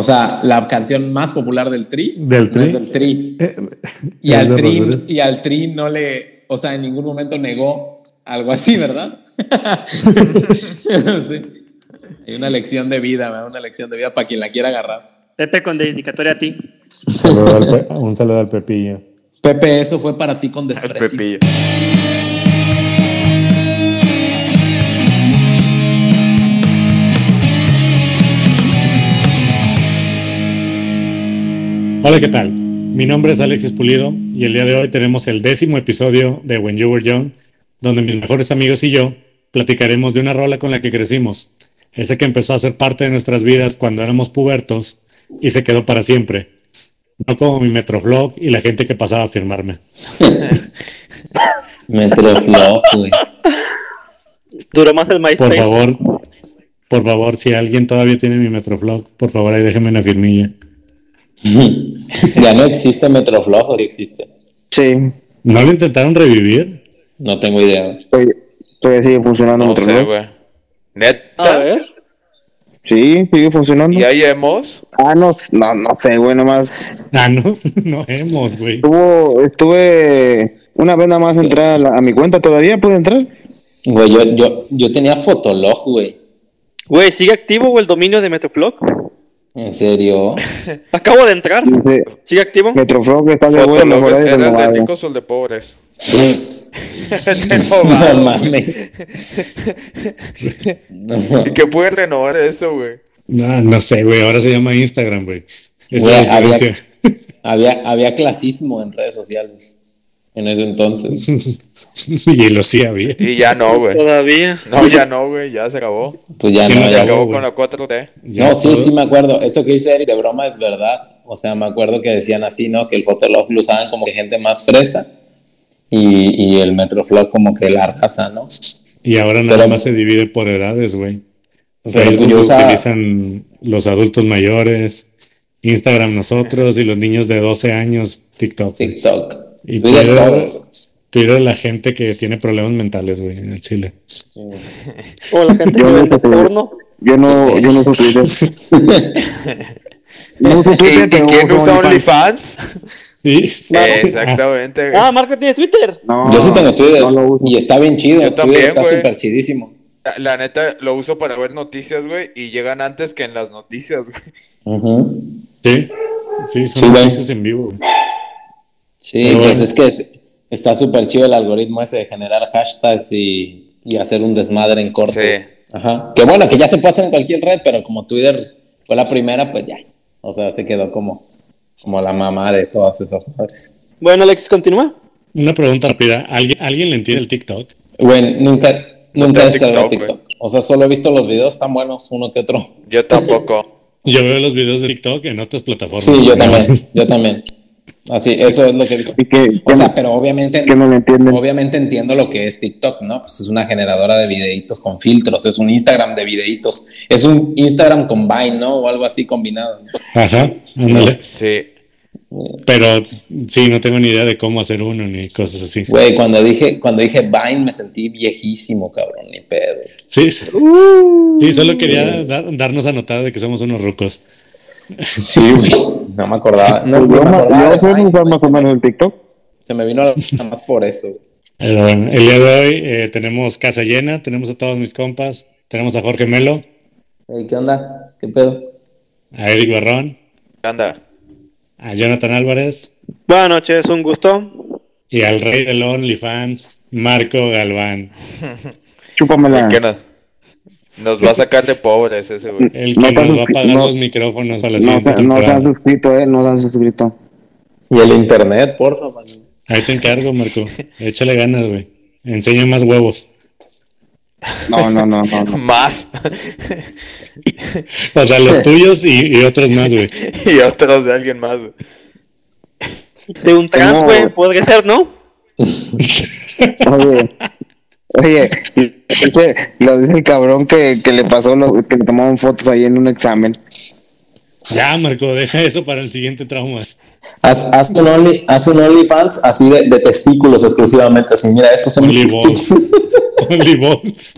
O sea, la canción más popular del Tri. Del Tri. es del Tri. Eh, Y es al, tri, y al Tri no le, o sea, en ningún momento negó algo así, ¿verdad? sí. Hay una lección de vida, ¿verdad? una lección de vida para quien la quiera agarrar. Pepe con dedicatoria a ti. Saludo al Pe- un saludo al Pepillo. Pepe, eso fue para ti con El desprecio. Pepillo. Hola, ¿qué tal? Mi nombre es Alexis Pulido y el día de hoy tenemos el décimo episodio de When You Were Young, donde mis mejores amigos y yo platicaremos de una rola con la que crecimos, ese que empezó a ser parte de nuestras vidas cuando éramos pubertos y se quedó para siempre. No como mi Metroflog y la gente que pasaba a firmarme. Metroflog, güey. Duró más el Por MySpace. favor, por favor, si alguien todavía tiene mi Metroflog, por favor ahí déjenme una firmilla. ya no existe Metroflog, o sí existe. Sí, ¿No lo intentaron revivir? No tengo idea. todavía, todavía sigue funcionando No lado. güey. A ¿Neta? ver. Sí, sigue funcionando. ¿Y hay emos? Ah, no, no, no sé, güey, nomás. Ah, no, no hemos, güey. Estuvo, estuve una vez nada más entrar a, la- a mi cuenta, ¿todavía pude entrar? Güey, yo, yo, yo tenía Fotolog, güey. Güey, ¿sigue activo güey, el dominio de Metroflog? ¿En serio? Acabo de entrar. ¿Sigue activo? Metroflog está de ¿Fotólogos ahí eran de ricos o de pobres? no Renovado, mames. No. ¿Y qué puede renovar eso, güey? No, no sé, güey. Ahora se llama Instagram, güey. Es había, había, había clasismo en redes sociales en ese entonces. y lo sí había. Y ya no, güey. Todavía. No, ya no, güey. Ya se acabó. Pues ya ¿Quién no, lo Se ya acabó con la 4T. Ya No, sí, todo- sí me acuerdo. Eso que dice Eric de broma es verdad. O sea, me acuerdo que decían así, ¿no? Que el Fotolog lo usaban como que gente más fresa y, y el Metroflog como que la raza, ¿no? Y ahora nada Pero- más se divide por edades, güey. Facebook lo utilizan los adultos mayores, Instagram nosotros y los niños de 12 años TikTok. TikTok. Y Twitter. Twitter la gente que tiene problemas mentales, güey, en el Chile. O la gente que vende porno. Yo no, yo no uso Twitter. No uso ¿Y, Twitter, y pero quién usa OnlyFans. Y- Exactamente. Ah, Marco tiene Twitter. No, Yo sí tengo Twitter no lo uso. y está bien chido. Yo Twitter también, está súper chidísimo. La, la neta, lo uso para ver noticias, güey. Y llegan antes que en las noticias, güey. Ujú. Sí, sí, son Sí, noticias en vivo. güey. Sí, Pero pues bueno. es que es- está súper chido el algoritmo ese de generar hashtags y, y hacer un desmadre en corto. Sí. Ajá. Que bueno, que ya se puede hacer en cualquier red, pero como Twitter fue la primera, pues ya. O sea, se quedó como, como la mamá de todas esas madres. Bueno, Alexis, continúa. Una pregunta rápida. ¿Alguien, ¿alguien le entiende el TikTok? Güey, nunca, nunca he descargado TikTok, TikTok. O sea, solo he visto los videos tan buenos, uno que otro. Yo tampoco. Yo veo los videos de TikTok en otras plataformas. Sí, yo también, yo también. Así, eso es lo que he visto. Que, O sea, pero obviamente, que no lo entienden. obviamente entiendo lo que es TikTok, ¿no? Pues es una generadora de videitos con filtros, es un Instagram de videitos, es un Instagram con Vine, ¿no? O algo así combinado. Ajá, ándale. Sí. Pero sí, no tengo ni idea de cómo hacer uno ni cosas así. Güey, cuando dije, cuando dije Vine me sentí viejísimo, cabrón, ni pedo. Sí, sí, Sí, solo quería da- darnos a notar de que somos unos rucos. Sí, güey. No me acordaba. No, Yo, me acordaba yo de Vine, usar güey. más o menos el TikTok. Se me vino nada más por eso. güey. Pero bueno, el día de hoy eh, tenemos casa llena, tenemos a todos mis compas, tenemos a Jorge Melo, ¿Qué onda? ¿Qué pedo? a Eric Barrón, Anda. a Jonathan Álvarez Buenas noches, un gusto. y al rey del OnlyFans, Marco Galván, Chúpamela. ¿Qué nos, nos va a sacar de pobres ese, güey. el que No nos va a pagar no- los micrófonos para la No, siguiente se- no se han suscrito, eh, no se han suscrito. Y el internet, porfa, man. Ahí te encargo, Marco. Échale ganas, güey. Enseña más huevos. No, no, no, no. no. Más. O sea, los tuyos y, y otros más, güey. y otros de alguien más, güey. De un trans, No. güey, podría ser, ¿no? Oye, oye, lo dice el cabrón que, que le pasó, lo, que le tomaron fotos ahí en un examen. Ya, Marco, deja eso para el siguiente trauma. Haz, haz un, only, haz un OnlyFans así de, de testículos exclusivamente. Así, mira, estos son mis Only balls. testículos. Only balls.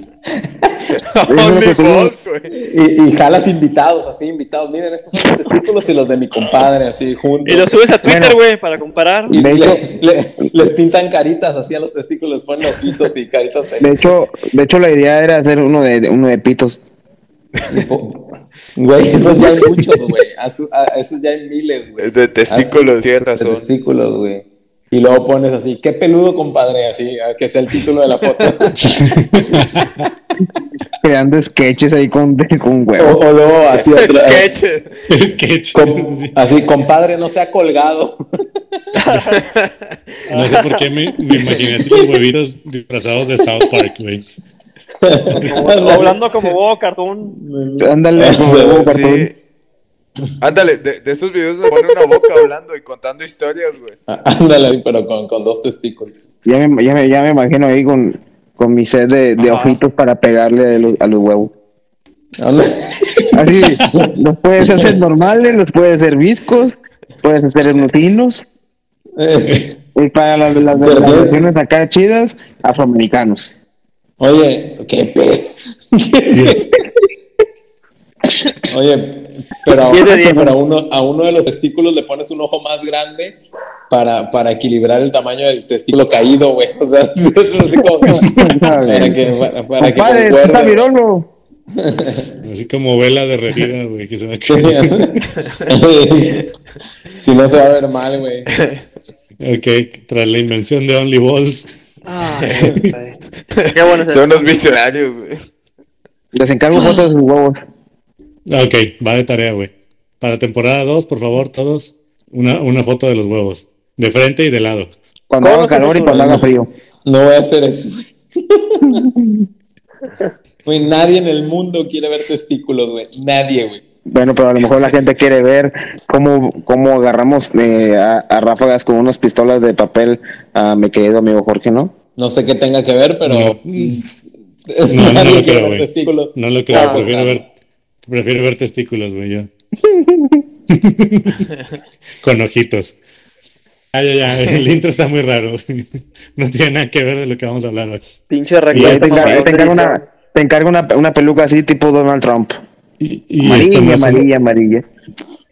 Only. Y, y jalas invitados, así, invitados. Miren, estos son los testículos y los de mi compadre, así, juntos. Y lo subes a Twitter, Bueno. güey, para comparar. Y De le- hecho- le- les pintan caritas así a los testículos, ponen ojitos y caritas De felices. hecho, de hecho la idea era hacer uno de, de- uno de pitos. Güey, esos ya hay muchos, güey. Esos ya hay miles, güey. De testículos, tienes De testículos, güey. Y luego pones así, qué peludo, compadre, así, que sea el título de la foto. Creando sketches ahí con, con o, huevo. o luego así otra Sketch. Sketch. com- Sí. así, compadre, no sea colgado. No sé por qué me, me imaginé así los huevitos disfrazados de South Park, güey. Hablando como vos, cartoon. Ándale, Sí. cartón. Ándale, de, de estos videos le pone una boca hablando y contando historias, güey. Ah, Ándale, pero con, con dos testículos. Ya me, ya, me, ya me imagino ahí con, con mi set de, de ojitos para pegarle a los, a los huevos. Ándale. Así, los puedes hacer normales, los puedes hacer viscos, puedes hacer glutinos. Eh, Y para las, las, las versiones acá chidas, afroamericanos. Oye, qué pe... Dios. Oye, pero, de pero a, uno, a uno de los testículos le pones un ojo más grande para, para equilibrar el tamaño del testículo caído, güey. O sea, es así como para que, para, para que Compadre, está. Así como vela derretida, güey, que se va a si no se va a ver mal, güey. Ok, tras la invención de Only Balls. Güey. Qué bueno Son unos visionarios, güey. Les encargo fotos de sus huevos. Ok, va de tarea, güey. Para temporada 2, por favor, todos, una, una foto de los huevos. De frente y de lado. Cuando ¿Cómo haga calor y cuando haga frío. No voy a hacer eso. güey. Güey, nadie en el mundo quiere ver testículos, güey. Nadie, güey. Bueno, pero a lo mejor la gente quiere ver cómo, cómo agarramos eh, a, a ráfagas con unas pistolas de papel a mi querido amigo Jorge, ¿no? No sé qué tenga que ver, pero No. nadie No, no lo creo, güey. No lo creo, Ah, prefiero ver, prefiero ver testículos, güey, yo. Con ojitos. Ay, ay, ay, el intro está muy raro. No tiene nada que ver de lo que vamos a hablar hoy. Pinche recta. te, encargo, una, te encargo una, una peluca así tipo Donald Trump. Y, y Amarilla, esto no es un- amarilla, amarilla.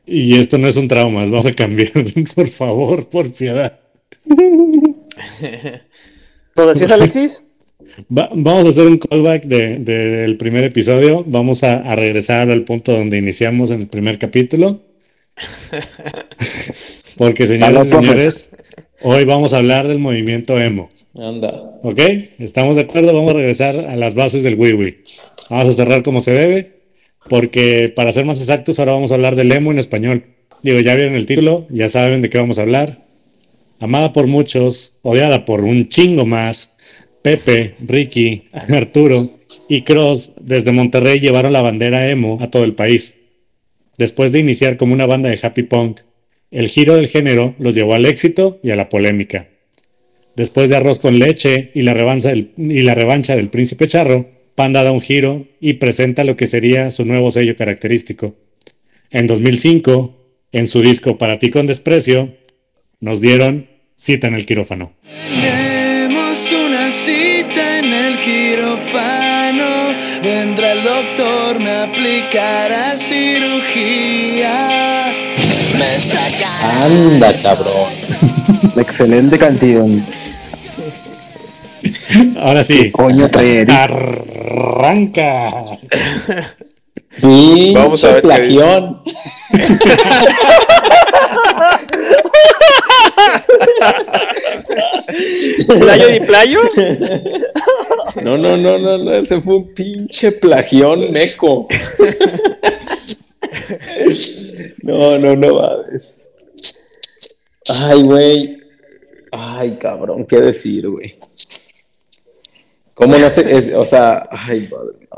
y esto no es un trauma, vamos a cambiar, por favor, por piedad. ¿Lo decías, Alexis? Va- vamos a hacer un callback de- del primer episodio. Vamos a, a regresar al punto donde iniciamos en el primer capítulo. Porque, señoras y señores, hoy vamos a hablar del movimiento emo. Anda. ¿Ok? ¿Estamos de acuerdo? Vamos a regresar a las bases del wiwi. Vamos a cerrar como se debe. Porque, para ser más exactos, ahora vamos a hablar del emo en español. Digo, ya vieron el título, ya saben de qué vamos a hablar. Amada por muchos, odiada por un chingo más, Pepe, Ricky, Arturo y Cross desde Monterrey llevaron la bandera emo a todo el país. Después de iniciar como una banda de happy punk, el giro del género los llevó al éxito y a la polémica. Después de Arroz con leche y la revancha del, Príncipe Charro, Panda da un giro y presenta lo que sería su nuevo sello característico. En 2005, en su disco Para ti con desprecio, nos dieron cita en el quirófano. Tenemos una cita en el quirófano. Vendrá el doctor, me aplicará cirugía. Me sacará. Anda, cabrón. Excelente canción. Ahora sí, Coño, trae Eric. arranca. Pinche Vamos a ver qué plagión. ¿Playo y playo? No, no, no, no, no, ese fue un pinche plagión meco. No, no, no mames. Ay, güey. Ay, cabrón, ¿qué decir, güey? ¿Cómo no sé? Es- o sea, ay, madre mía.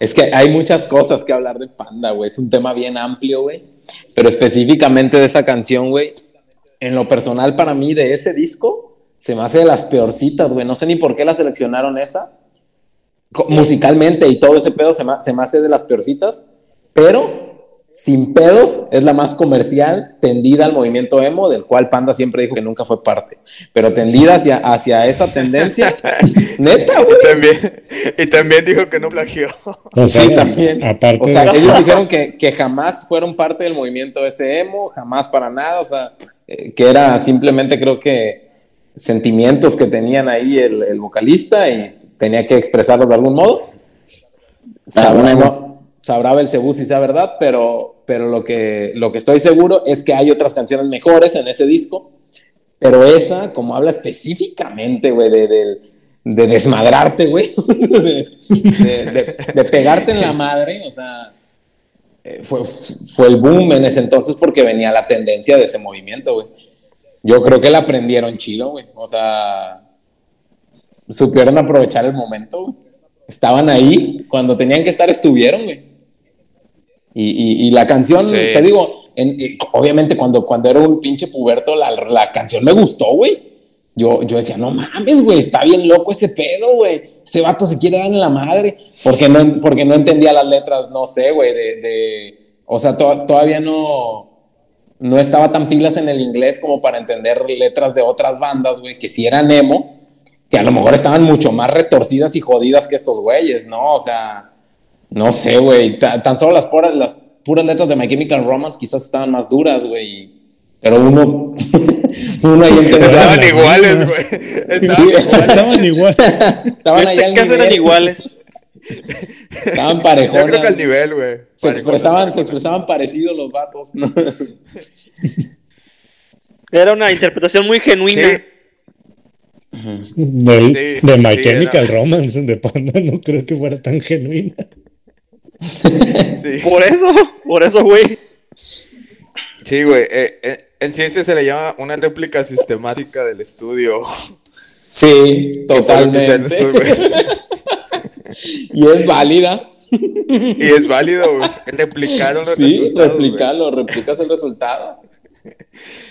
Es que hay muchas cosas que hablar de Panda, güey. Es un tema bien amplio, güey. Pero específicamente de esa canción, güey. En lo personal, para mí, de ese disco, se me hace de las peorcitas, güey. No sé ni por qué la seleccionaron esa. Musicalmente y todo ese pedo se me, se me hace de las peorcitas. Pero sin pedos, es la más comercial, tendida al movimiento emo, del cual Panda siempre dijo que nunca fue parte. Pero tendida hacia, hacia esa tendencia, neta, güey. Y también, y también dijo que no plagió. O sea, Sí, también. aparte O sea, de- ellos dijeron que, que jamás fueron parte del movimiento ese emo, jamás para nada, o sea, eh, que era simplemente creo que sentimientos que tenían ahí el, el vocalista y tenía que expresarlos de algún modo. Ah, bueno. Sabrá Belcebú si sea verdad, pero, pero lo, que, lo que estoy seguro es que hay otras canciones mejores en ese disco, pero esa, como habla específicamente, güey, de, del- de desmadrarte, güey, de, de- de- de pegarte en la madre, o sea, eh, fue, fue el boom en ese entonces porque venía la tendencia de ese movimiento, güey. Yo creo que la aprendieron chido, güey. O sea, supieron aprovechar el momento, güey. Estaban ahí, cuando tenían que estar, estuvieron, güey. Y, y- y la canción, Sí. te digo, en- obviamente cuando, cuando era un pinche puberto, la, la canción me gustó, güey. Yo, yo decía, no mames, güey, está bien loco ese pedo, güey. Ese vato se quiere dar en la madre. Porque no, porque no entendía las letras, no sé, güey, de, de- O sea, to- todavía no, no estaba tan pilas en el inglés como para entender letras de otras bandas, güey, que sí eran emo, que a lo mejor estaban mucho más retorcidas y jodidas que estos güeyes, ¿no? O sea, no sé, güey. ta- Tan solo las puras, las puras letras de My Chemical Romance quizás estaban más duras, güey. Pero uno, uno ahí. Estaban iguales, güey. Sí, Estaban Estaban igual. Estaban En ahí este al caso eran nivel. iguales. Estaban Yo parejonas. creo que al nivel, güey. Se expresaban, se expresaban parecidos los vatos. ¿no? Era una interpretación muy genuina. Sí, de My sí, Chemical era- Romance de Panda no creo que fuera tan genuina. Sí, Por eso, por eso, güey. sí, güey. eh, eh, en ciencia se le llama una réplica sistemática del estudio. Sí, totalmente. Y es válida. Y es válido, güey. Replicaron los Sí, resultados, güey. replicarlo, replicas el resultado.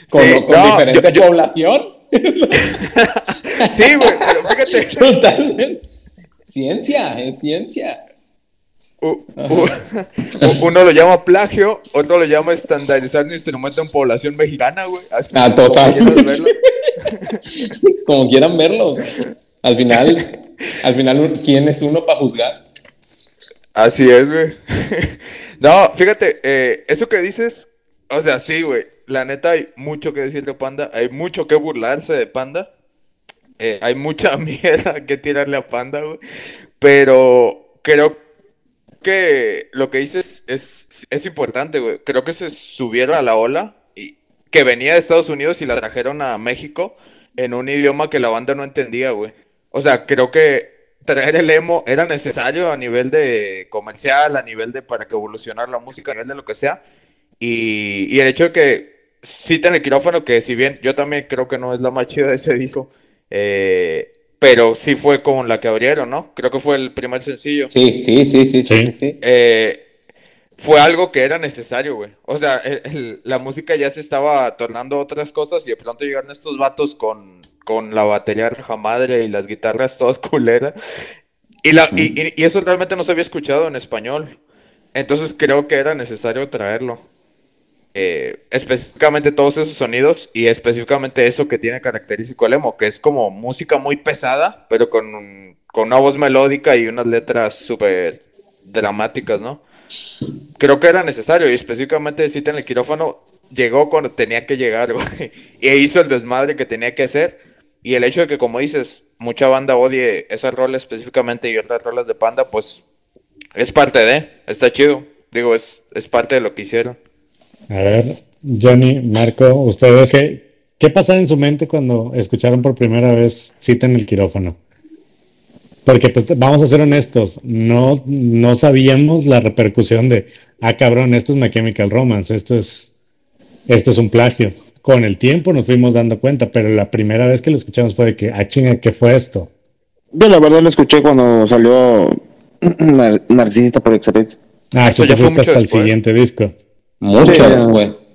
Con, Sí, con no, diferente yo- yo- población. Sí, güey, pero fíjate. Totalmente. Ciencia, es ciencia. Uno lo llama plagio, otro lo llama estandarizar un instrumento en población mexicana, güey. Ah, como total. verlo. Como quieran verlo. Al final, al final, ¿quién es uno para juzgar? Así es, güey. No, fíjate, eh, eso que dices, o sea, sí, güey. La neta hay mucho que decir de Panda, hay mucho que burlarse de Panda. eh, hay mucha mierda que tirarle a Panda, güey. Pero creo que lo que dices es, es importante, güey. Creo que se subieron a la ola y que venía de Estados Unidos y la trajeron a México en un idioma que la banda no entendía, güey. O sea, creo que traer el emo era necesario a nivel de comercial, a nivel de para que evolucionara la música, a nivel de lo que sea. Y, y el hecho de que citen el quirófano, que si bien yo también creo que no es la más chida de ese disco, eh, pero sí fue con la que abrieron, ¿no? Creo que fue el primer sencillo. Sí, sí, sí, sí, sí, Sí. sí. sí. Eh, fue algo que era necesario, güey. O sea, el- el- la música ya se estaba tornando a otras cosas y de pronto llegaron estos vatos con, con la batería raja madre y las guitarras todas culeras. Y, la, y, y- y eso realmente no se había escuchado en español. Entonces creo que era necesario traerlo. Eh, específicamente todos esos sonidos y específicamente eso que tiene característico el emo, que es como música muy pesada, pero con, con una voz melódica y unas letras súper dramáticas, ¿no? Creo que era necesario y específicamente Cita en el quirófano llegó cuando tenía que llegar, y hizo el desmadre que tenía que hacer. Y el hecho de que, como dices, mucha banda odie esa rola específicamente y otras rolas de Panda, pues es parte de, está chido. Digo, es, es parte de lo que hicieron. A ver, Johnny, Marco, ustedes, ¿qué, qué pasaba en su mente cuando escucharon por primera vez Cita en el quirófano? Porque pues, vamos a ser honestos, no, no sabíamos la repercusión de, ah, cabrón, esto es My Chemical Romance, esto es, esto es un plagio. Con el tiempo nos fuimos dando cuenta, pero la primera vez que lo escuchamos fue de que, ah, chinga, ¿qué fue esto? Yo la verdad lo escuché cuando salió Nar- Narcisista por Express. Ah, Esto ya te fue mucho hasta el siguiente disco. Mucho Sí, después.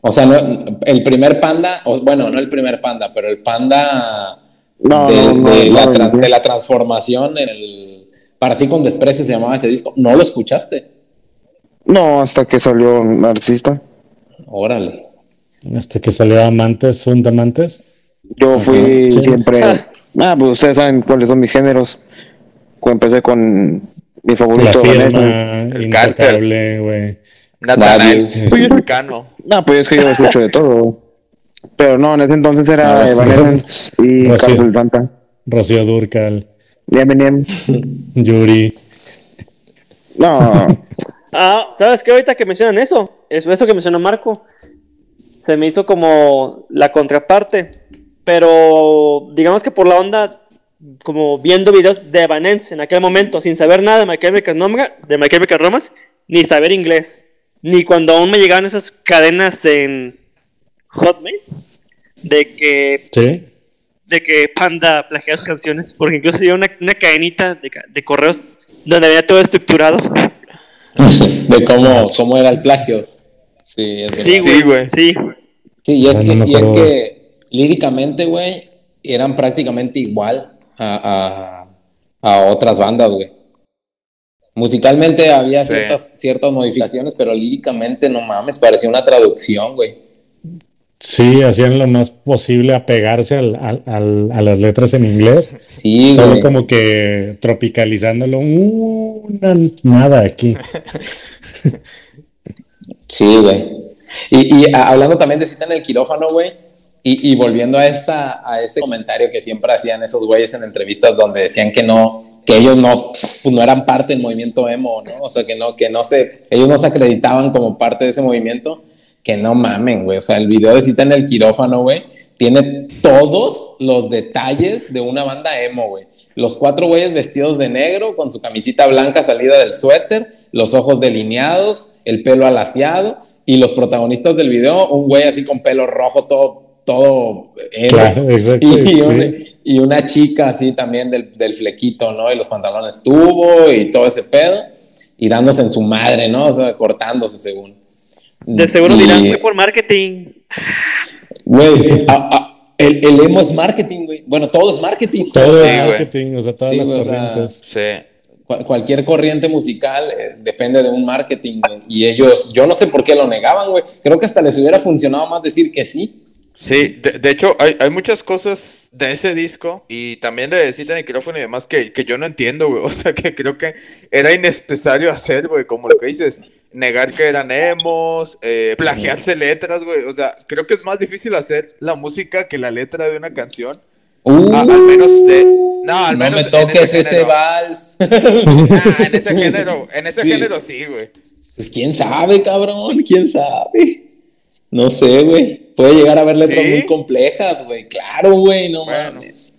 O sea, no, el primer panda, o, bueno, no el primer panda, pero el panda No, de, no, no, de no, la, no, tra- no. de la transformación en el Para ti con desprecio se llamaba ese disco. ¿No lo escuchaste? No, hasta que salió Narcisista. Órale. Hasta que salió Amantes, son de Amantes. Yo fui sí. siempre. Ah, pues ustedes saben cuáles son mis géneros. Empecé con mi La favorito. Vanessa. firma, El intocable, güey. Natanael, mexicano. No, pues es que yo escucho de todo. Pero no, en ese entonces era Ah, Evanescence y. Carlos Santa. Rocío Durcal. Yuri. No, Ah, ¿sabes qué? Ahorita que mencionan eso, es eso que mencionó Marco, se me hizo como la contraparte, pero digamos que por la onda, como viendo videos de Evanescence en aquel momento, sin saber nada de Chemical, Romance- de My Chemical Romance, ni saber inglés, ni cuando aún me llegaban esas cadenas en Hotmail, de que ¿Sí? de que Panda plagiaba sus canciones, porque incluso había una, una cadenita de, de correos donde había todo estructurado. De cómo, cómo era el plagio. Sí, es Sí, verdad. güey. Sí, güey. Sí. Sí, y es, No, que, y es que líricamente, güey, eran prácticamente igual a, a, a otras bandas, güey. Musicalmente había Sí. ciertas, ciertas modificaciones, pero líricamente, no mames, parecía una traducción, güey. Sí, hacían lo más posible apegarse al- al- al- a las letras en inglés. Sí, Solo güey. como que tropicalizándolo. Una, nada aquí. Sí, güey. Y, y hablando también de cita en el quirófano, güey, y, y volviendo a, esta, a ese comentario que siempre hacían esos güeyes en entrevistas donde decían que no, que ellos no, pues no eran parte del movimiento emo, ¿no? O sea, que no, que no se, ellos no se acreditaban como parte de ese movimiento, que no mamen, güey. O sea, el video de cita en el quirófano, güey, tiene todos los detalles de una banda emo, güey. Los cuatro güeyes vestidos de negro, con su camisita blanca salida del suéter, los ojos delineados, el pelo alaciado, y los protagonistas del video, un güey así con pelo rojo, todo, todo emo. Claro, exacto. Y, sí. Y una chica así también del, del flequito, ¿no? Y los pantalones tubo y todo ese pedo, y dándose en su madre, ¿no? O sea, cortándose según. De seguro Y- dirán, fue por marketing. Güey, el, el emo es marketing, güey. Bueno, todo es marketing. Todo Sí, güey. marketing, o sea, todas Sí, las güey, o sea, corrientes. Sí. Cual- cualquier corriente musical eh, depende de un marketing, güey. Y ellos, yo no sé por qué lo negaban, güey. Creo que hasta les hubiera funcionado más decir que sí. Sí, de, de hecho, hay, hay muchas cosas de ese disco y también de Cita el Micrófono y demás que, que yo no entiendo, güey. O sea, que creo que era innecesario hacer, güey. Como lo que dices, negar que eran emos, eh, plagiarse letras, güey. O sea, creo que es más difícil hacer la música que la letra de una canción. Uh, Ah, al menos de. No, al no menos me toques ese vals. Ah, en ese género, en ese Sí. género sí, güey. Pues quién sabe, cabrón, quién sabe. No sé, güey. Puede llegar a haber letras ¿Sí? muy complejas, güey. Claro, güey, no Bueno. mames.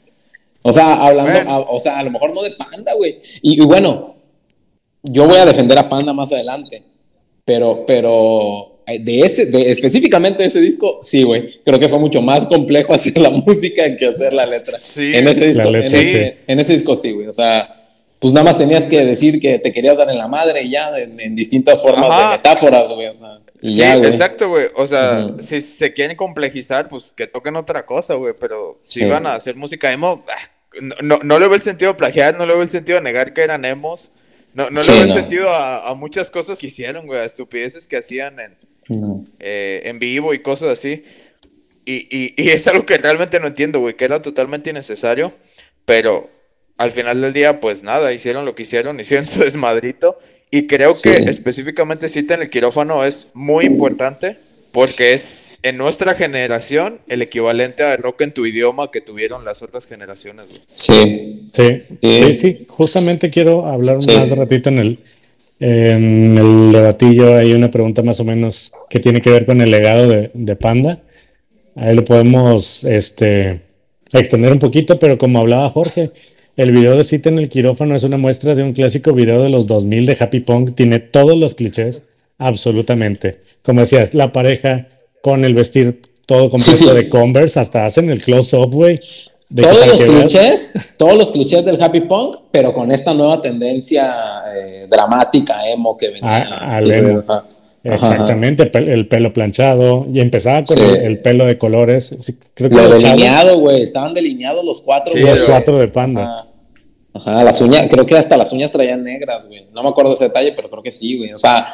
O sea, hablando, Bueno. a- o sea, a lo mejor no de Panda, güey. Y, y bueno, yo voy a defender a Panda más adelante. Pero, pero eh, de ese, de, específicamente de ese disco, sí, güey. Creo que fue mucho más complejo hacer la música que hacer la letra. Sí. En ese disco, en ese, sí. en ese disco sí, güey. O sea, pues nada más tenías que decir que te querías dar en la madre y ya, en, en distintas formas Ajá. de metáforas, güey. O sea, y Sí, ya, exacto, güey. O sea, Ujú. si se quieren complejizar, pues que toquen otra cosa, güey. Pero si Sí. van a hacer música emo, ah, no, no, no le veo el sentido a plagiar, no le veo el sentido a negar que eran emos. No, no Sí, le veo el sentido a, a muchas cosas que hicieron, güey, a estupideces que hacían en, eh, en vivo y cosas así. Y, y, y es algo que realmente no entiendo, güey, que era totalmente innecesario. Pero al final del día, pues nada, hicieron lo que hicieron, hicieron su desmadrito. Y creo Sí. que específicamente cita en el quirófano es muy importante porque es en nuestra generación el equivalente a rock en tu idioma que tuvieron las otras generaciones. Sí. Sí, Sí. sí, sí. Justamente quiero hablar Sí. más de ratito en el, en el debatillo. Hay una pregunta más o menos que tiene que ver con el legado de, de Panda. Ahí lo podemos este, extender un poquito, pero como hablaba Jorge, el video de Cita en el quirófano es una muestra de un clásico video de los 2000 de Happy Punk. Tiene todos los clichés, absolutamente. Como decías, la pareja con el vestir todo completo Sí, sí. de Converse, hasta hacen el close-up, güey. Todos los veas- clichés, todos los clichés del happy punk, pero con esta nueva tendencia eh, dramática, emo que venía. Ah, Ajá. Exactamente, el pelo planchado y empezaba con Sí. el, el pelo de colores. Sí, creo que Lo delineado, güey. Estaban delineados los cuatro. Sí, los cuatro de panda. Ajá. Ajá, las uñas, creo que hasta las uñas traían negras, güey. No me acuerdo ese detalle, pero creo que sí, güey. O sea,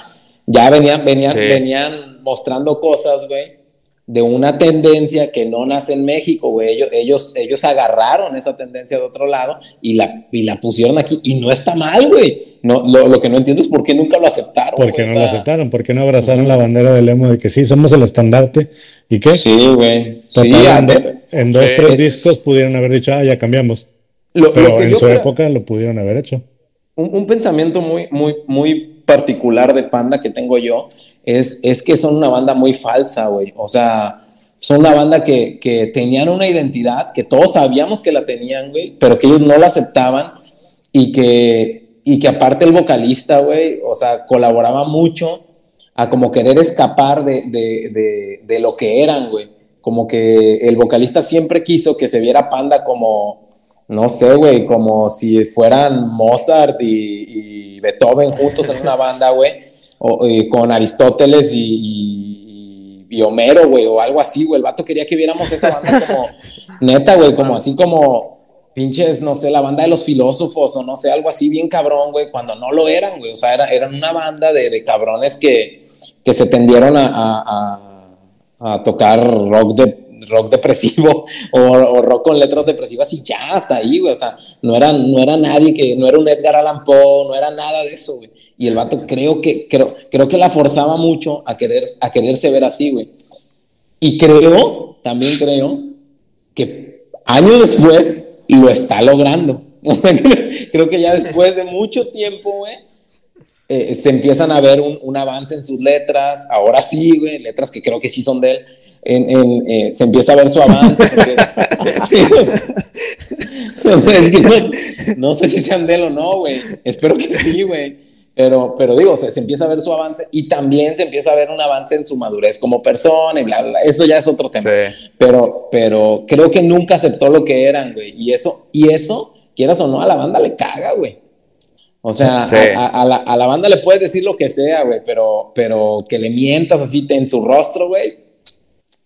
ya venían, venían, Sí. venían mostrando cosas, güey, de una tendencia que no nace en México, güey. Ellos, ellos, ellos agarraron esa tendencia de otro lado y la, y la pusieron aquí. Y no está mal, güey. No, lo, lo que no entiendo es por qué nunca lo aceptaron. ¿Por qué no o lo sea, aceptaron? ¿Por qué no abrazaron la bandera del emo de que sí, somos el estandarte? ¿Y qué? Sí, güey. Sí, en, en dos, Sí. tres discos pudieron haber dicho, ah, ya cambiamos. lo- lo Pero que en su creo- época lo pudieron haber hecho. un, un pensamiento muy, muy, muy particular de Panda que tengo yo es, es que son una banda muy falsa, güey. O sea, son una banda que, que tenían una identidad, que todos sabíamos que la tenían, güey, pero que ellos no la aceptaban y que, y que aparte el vocalista, güey, o sea, colaboraba mucho a como querer escapar de, de, de, de lo que eran, güey. Como que el vocalista siempre quiso que se viera Panda como, no sé, güey, como si fueran Mozart y, y Beethoven juntos en una banda, güey, o- y con Aristóteles y, y- y Homero, güey, o algo así, güey. El vato quería que viéramos esa banda como, neta, güey, como así como pinches, no sé, la banda de los filósofos o no sé, algo así bien cabrón, güey, cuando no lo eran, güey. O sea, era- eran una banda de, de cabrones que, que se tendieron a, a- a- a tocar rock de rock depresivo o, o rock con letras depresivas y ya hasta ahí, güey. O sea, no era, no era nadie que, no era un Edgar Allan Poe, no era nada de eso, güey. Y el vato creo que, creo, creo que la forzaba mucho a querer, a quererse ver así, güey. Y creo, también creo, que años después lo está logrando. O sea, creo, creo que ya después de mucho tiempo, güey, eh, se empiezan a ver un, un avance en sus letras. Ahora sí, güey, letras que creo que sí son de él. En, en, eh, se empieza a ver su avance. se empieza- Sí, o sea, es que no, no sé si sean de él o no, güey. Espero que sí, güey. Pero, pero digo, se, se empieza a ver su avance y también se empieza a ver un avance en su madurez como persona y bla, bla, bla. Eso ya es otro tema. Sí. Pero, pero creo que nunca aceptó lo que eran, güey. Y eso, y eso, quieras o no, a la banda le caga, güey. O sea, Sí. a, a- a la, a la banda le puedes decir lo que sea, güey, pero, pero que le mientas así en su rostro, güey,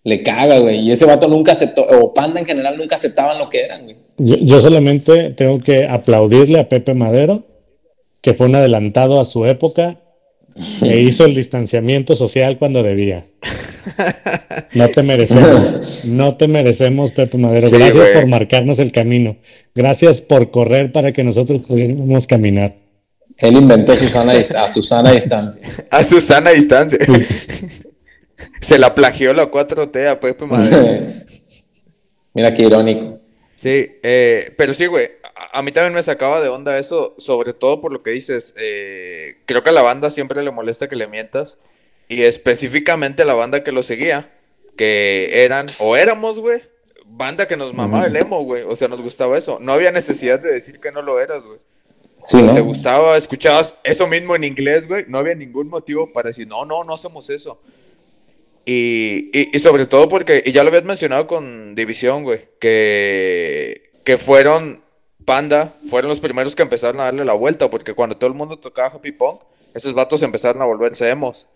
le caga, güey. Y ese vato nunca aceptó, o Panda en general nunca aceptaban lo que eran, güey. Yo, yo solamente tengo que aplaudirle a Pepe Madero, que fue un adelantado a su época e hizo el distanciamiento social cuando debía. No te merecemos, no te merecemos, Pepe Madero. Sí, Gracias por marcarnos el camino. Gracias por correr para que nosotros pudiéramos caminar. Él inventó Susana a Susana a distancia. A Susana a distancia. Se la plagió la 4T a Pepe Madero. Mira qué irónico. Sí, eh, pero sí, güey. A, a mí también me sacaba de onda eso, sobre todo por lo que dices. eh, creo que a la banda siempre le molesta que le mientas. Y específicamente la banda que lo seguía, que eran, o éramos, güey, banda que nos mamaba el emo, güey. O sea, nos gustaba eso. No había necesidad de decir que no lo eras, güey. Sí, ¿no? te gustaba, escuchabas eso mismo en inglés, güey, no había ningún motivo para decir, no, no, no hacemos eso. Y, y, y sobre todo porque, y ya lo habías mencionado con División, güey, que, que fueron, Panda, fueron los primeros que empezaron a darle la vuelta, porque cuando todo el mundo tocaba Happy Punk, esos vatos empezaron a volverse emos.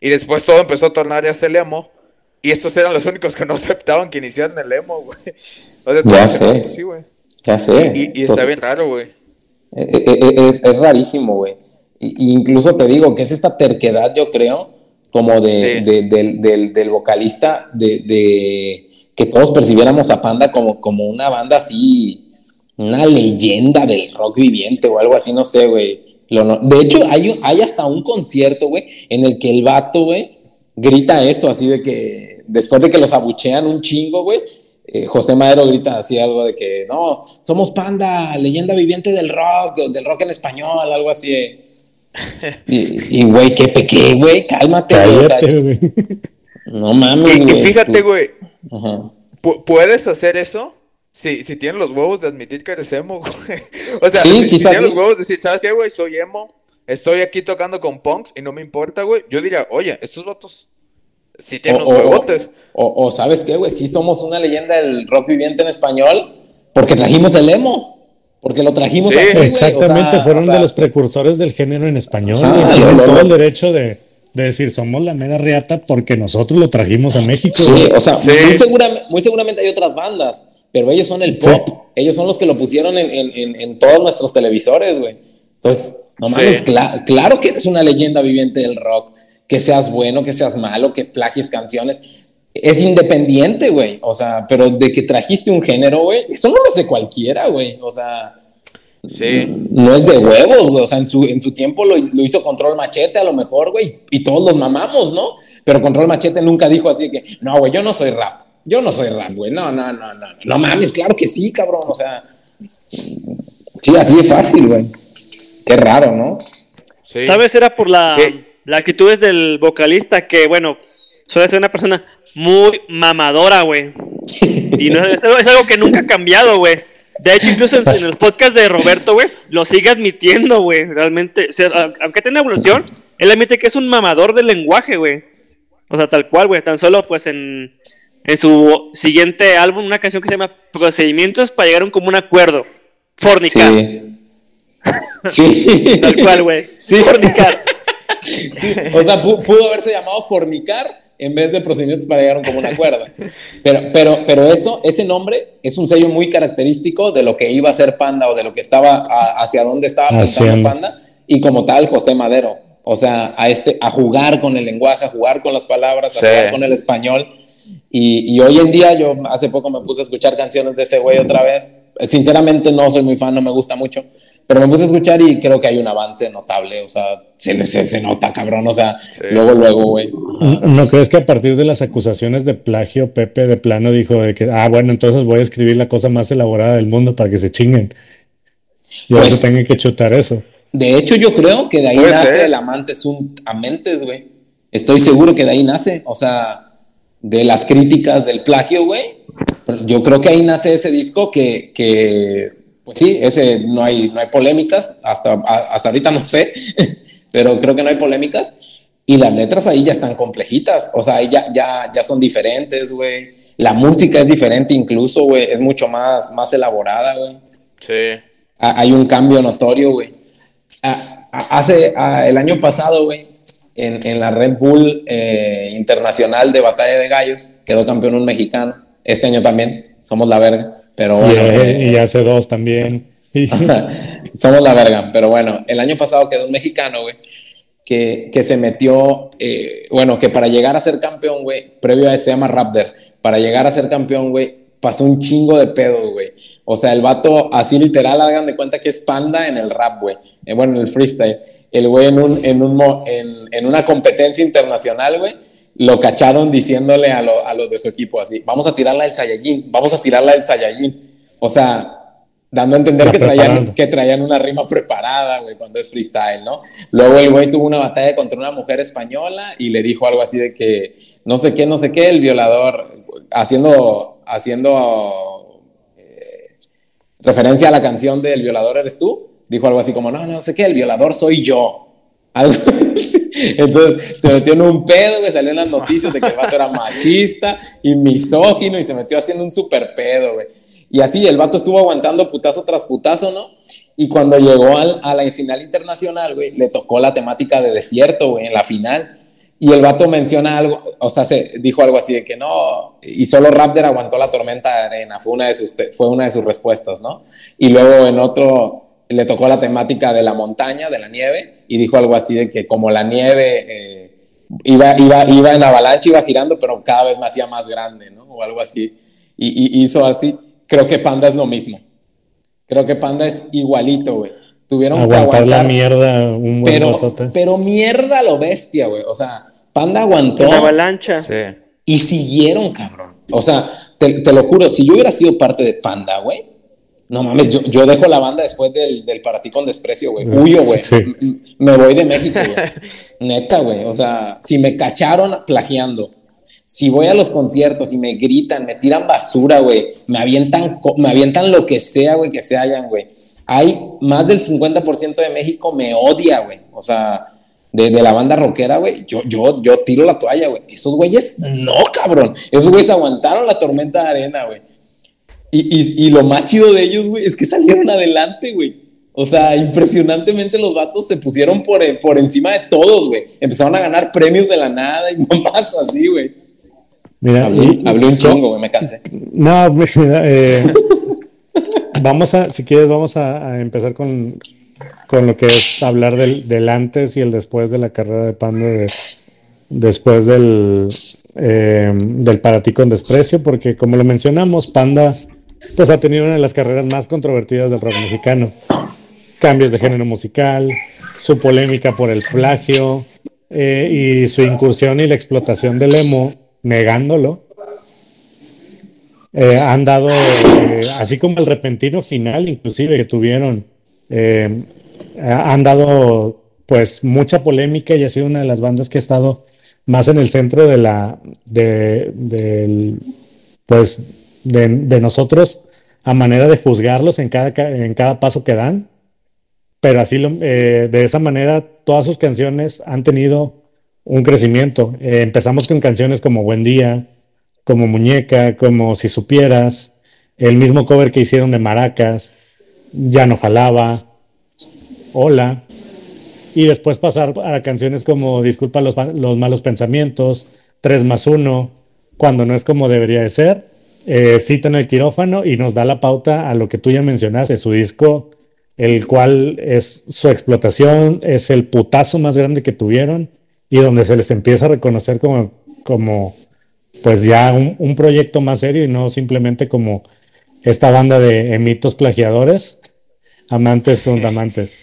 Y después todo empezó a tornar a ser emo, y estos eran los únicos que no aceptaban que iniciaran el emo, güey. O sea, Ya sé. sí, güey. Ya sé. Y, y está bien raro, güey. Eh, eh, eh, Es, es rarísimo, güey. Y- y incluso te digo que es esta terquedad, yo creo, como de, Sí. de- del, del- del vocalista, de, de que todos percibiéramos a Panda como, como una banda así, una leyenda del rock viviente o algo así, no sé, güey. De hecho, hay, hay hasta un concierto, güey, en el que el vato, güey, grita eso, así de que después de que los abuchean un chingo, güey, eh, José Madero grita así algo de que, no, somos Panda, leyenda viviente del rock, del rock en español, algo así. eh. Y, y, güey, qué pequé, güey, cálmate, güey, o sea, Cállate, güey. no mames, Y, y güey. fíjate, güey, puedes hacer eso si, si tienes los huevos de admitir que eres emo, güey. O sea, Sí, si, si tienes sí. los huevos de decir, ¿sabes qué, güey? Soy emo, estoy aquí tocando con punks y no me importa, güey. Yo diría, oye, estos vatos sí tienen O, unos o- huevotes. o- o sabes qué, güey, sí somos una leyenda del rock viviente en español porque trajimos el emo, porque lo trajimos Sí, aquí, o Exactamente, sea, fueron o sea, de los precursores del género en español. Güey. Tienen todo el derecho de, de decir, somos la mera riata porque nosotros lo trajimos a México. Sí, o sea, Sí. muy, seguramente, muy seguramente hay otras bandas, pero ellos son el Sí. pop. Ellos son los que lo pusieron en, en- en- en todos nuestros televisores, güey. Entonces, no Sí. mames, cla- claro que eres una leyenda viviente del rock. que seas bueno, que seas malo, que plagies canciones. Es independiente, güey. O sea, pero de que trajiste un género, güey, eso no lo hace cualquiera, güey. O sea, Sí. no es de huevos, güey. O sea, en su, en su tiempo lo, lo hizo Control Machete, a lo mejor, güey. Y todos los mamamos, ¿no? Pero Control Machete nunca dijo así que, no, güey, yo no soy rap. Yo no soy rap, güey. No, no, no, no. No mames, claro que sí, cabrón. O sea, sí, así de fácil, güey. Qué raro, ¿no? Sí. Tal vez era por la, Sí. la actitudes del vocalista, que bueno, suele ser una persona muy mamadora, güey. Y no, es, algo, es algo que nunca ha cambiado, güey. De hecho, incluso en, en el podcast de Roberto, güey, lo sigue admitiendo, güey. Realmente, o sea, a- aunque tenga evolución, él admite que es un mamador del lenguaje, güey. O sea, tal cual, güey. Tan solo, pues, en, en su siguiente álbum, una canción que se llama Procedimientos para llegar a un común acuerdo. Fornicar. Sí. Sí. Tal cual, güey. Sí. Fornicar. Sí, o sea, pu- pudo haberse llamado fornicar en vez de procedimientos para llegar a un común acuerdo. Pero, pero, pero eso, ese nombre es un sello muy característico de lo que iba a ser Panda o de lo que estaba, a- hacia dónde estaba. Panda. Y como tal, José Madero. O sea, a, este, a jugar con el lenguaje, a jugar con las palabras, a Sí. jugar con el español. Y, y hoy en día, yo hace poco me puse a escuchar canciones de ese güey otra vez. Sinceramente, no soy muy fan, no me gusta mucho. Pero me puse a escuchar y creo que hay un avance notable. O sea, se, se, se nota, cabrón. O sea, luego, luego, güey. ¿No crees que a partir de las acusaciones de plagio, Pepe de plano dijo de que, ah, bueno, entonces voy a escribir la cosa más elaborada del mundo para que se chinguen? Y ahora Pues- se tengan que chutar eso. De hecho, yo creo que de ahí nace ser. el amante sunt amentes, güey. Estoy seguro que de ahí nace. O sea, de las críticas del plagio, güey. Yo creo que ahí nace ese disco que, que pues sí, ese no hay, no hay polémicas. Hasta, hasta ahorita no sé, pero creo que no hay polémicas. Y las letras ahí ya están complejitas. O sea, ahí ya, ya, ya son diferentes, güey. La música es diferente incluso, güey. Es mucho más, más elaborada, güey. Sí. Hay un cambio notorio, güey. Ah, ah, hace ah, el año pasado, güey, en, en la Red Bull eh, Internacional de Batalla de Gallos, quedó campeón un mexicano. Este año también, somos la verga. Pero bueno, eh, y hace dos también. Somos la verga. Pero bueno, el año pasado quedó un mexicano, güey, que, que se metió, eh, bueno, que para llegar a ser campeón, güey, previo a eso se llama Raptor, para llegar a ser campeón, güey, pasó un chingo de pedos, güey. O sea, el vato, así literal, hagan de cuenta que es panda en el rap, güey. Eh, bueno, en el freestyle. El güey en, un, en, un, en, en una competencia internacional, güey, lo cacharon diciéndole a, lo- a los de su equipo así, vamos a tirarla del Saiyajin, vamos a tirarla del Saiyajin. O sea, dando a entender que traían, que traían una rima preparada, güey, cuando es freestyle, ¿no? Luego el güey tuvo una batalla contra una mujer española y le dijo algo así de que no sé qué, no sé qué, el violador, haciendo, haciendo eh, referencia a la canción de El violador eres tú, dijo algo así como, no, no sé qué, el violador soy yo. Algo así. Entonces se metió en un pedo, güey, salió en las noticias de que el vato era machista y misógino y se metió haciendo un super pedo, güey. Y así el vato estuvo aguantando putazo tras putazo, ¿no? Y cuando llegó al- a la final internacional, güey, le tocó la temática de desierto, güey, en la final. Y el vato menciona algo, o sea, se dijo algo así de que no, y solo Raptor aguantó la tormenta de arena, fue una de sus, fue una de sus respuestas, ¿no? Y luego en otro le tocó la temática de la montaña, de la nieve, y dijo algo así de que como la nieve eh, iba, iba, iba en avalancha, iba girando, pero cada vez me hacía más grande, ¿no? O algo así. Y, y hizo así. Creo que Panda es lo mismo. Creo que Panda es igualito, güey. Tuvieron que aguantar la mierda un buen pero, ratote. pero mierda lo bestia, güey. O sea, Panda aguantó Una avalancha. Sí. y siguieron, cabrón. O sea, te, te lo juro, si yo hubiera sido parte de Panda, güey, no mames, yo, yo dejo la banda después del, del Para ti con desprecio, güey. Huyo, güey. Sí. Me voy de México, güey. Neta, güey. O sea, si me cacharon plagiando, si voy a los conciertos y me gritan, me tiran basura, güey, me avientan, me avientan lo que sea, güey, que se hayan, güey. Hay más del 50% de México me odia, güey. O sea, de, de la banda rockera, güey, yo, yo, yo tiro la toalla, güey. Esos güeyes, no, cabrón. Esos güeyes aguantaron la tormenta de arena, güey. Y, y, y lo más chido de ellos, güey, es que salieron adelante, güey. O sea, impresionantemente los vatos se pusieron por, por encima de todos, güey. Empezaron a ganar premios de la nada y mamás así, güey. Mira, Hablé, y- hablé un chingo, güey, me cansé. No, mira, eh, vamos a, si quieres, vamos a, a empezar con, con lo que es hablar del, del antes y el después de la carrera de Panda de, después del, eh, del Para ti con desprecio, porque como lo mencionamos, Panda pues ha tenido una de las carreras más controvertidas del rock mexicano. Cambios de género musical, su polémica por el plagio eh, y su incursión y la explotación del emo, negándolo. Eh, han dado, eh, así como el repentino final, inclusive que tuvieron, han dado pues mucha polémica y ha sido una de las bandas que ha estado más en el centro de la, de, del, pues de, nosotros a manera de juzgarlos en cada, ca- en cada paso que dan. Pero así, lo- eh, de esa manera, todas sus canciones han tenido un crecimiento. Eh, empezamos con canciones como Buen Día, como Muñeca, como Si Supieras, el mismo cover que hicieron de Maracas, Ya no jalaba, Hola, y después pasar a canciones como Disculpa los malos pensamientos, 3 más 1, cuando no es como debería de ser, eh, cita en el quirófano y nos da la pauta a lo que tú ya mencionaste, su disco, el cual es su explotación, es el putazo más grande que tuvieron y donde se les empieza a reconocer como, como pues ya un, un proyecto más serio y no simplemente como esta banda de emitos plagiadores, amantes son amantes.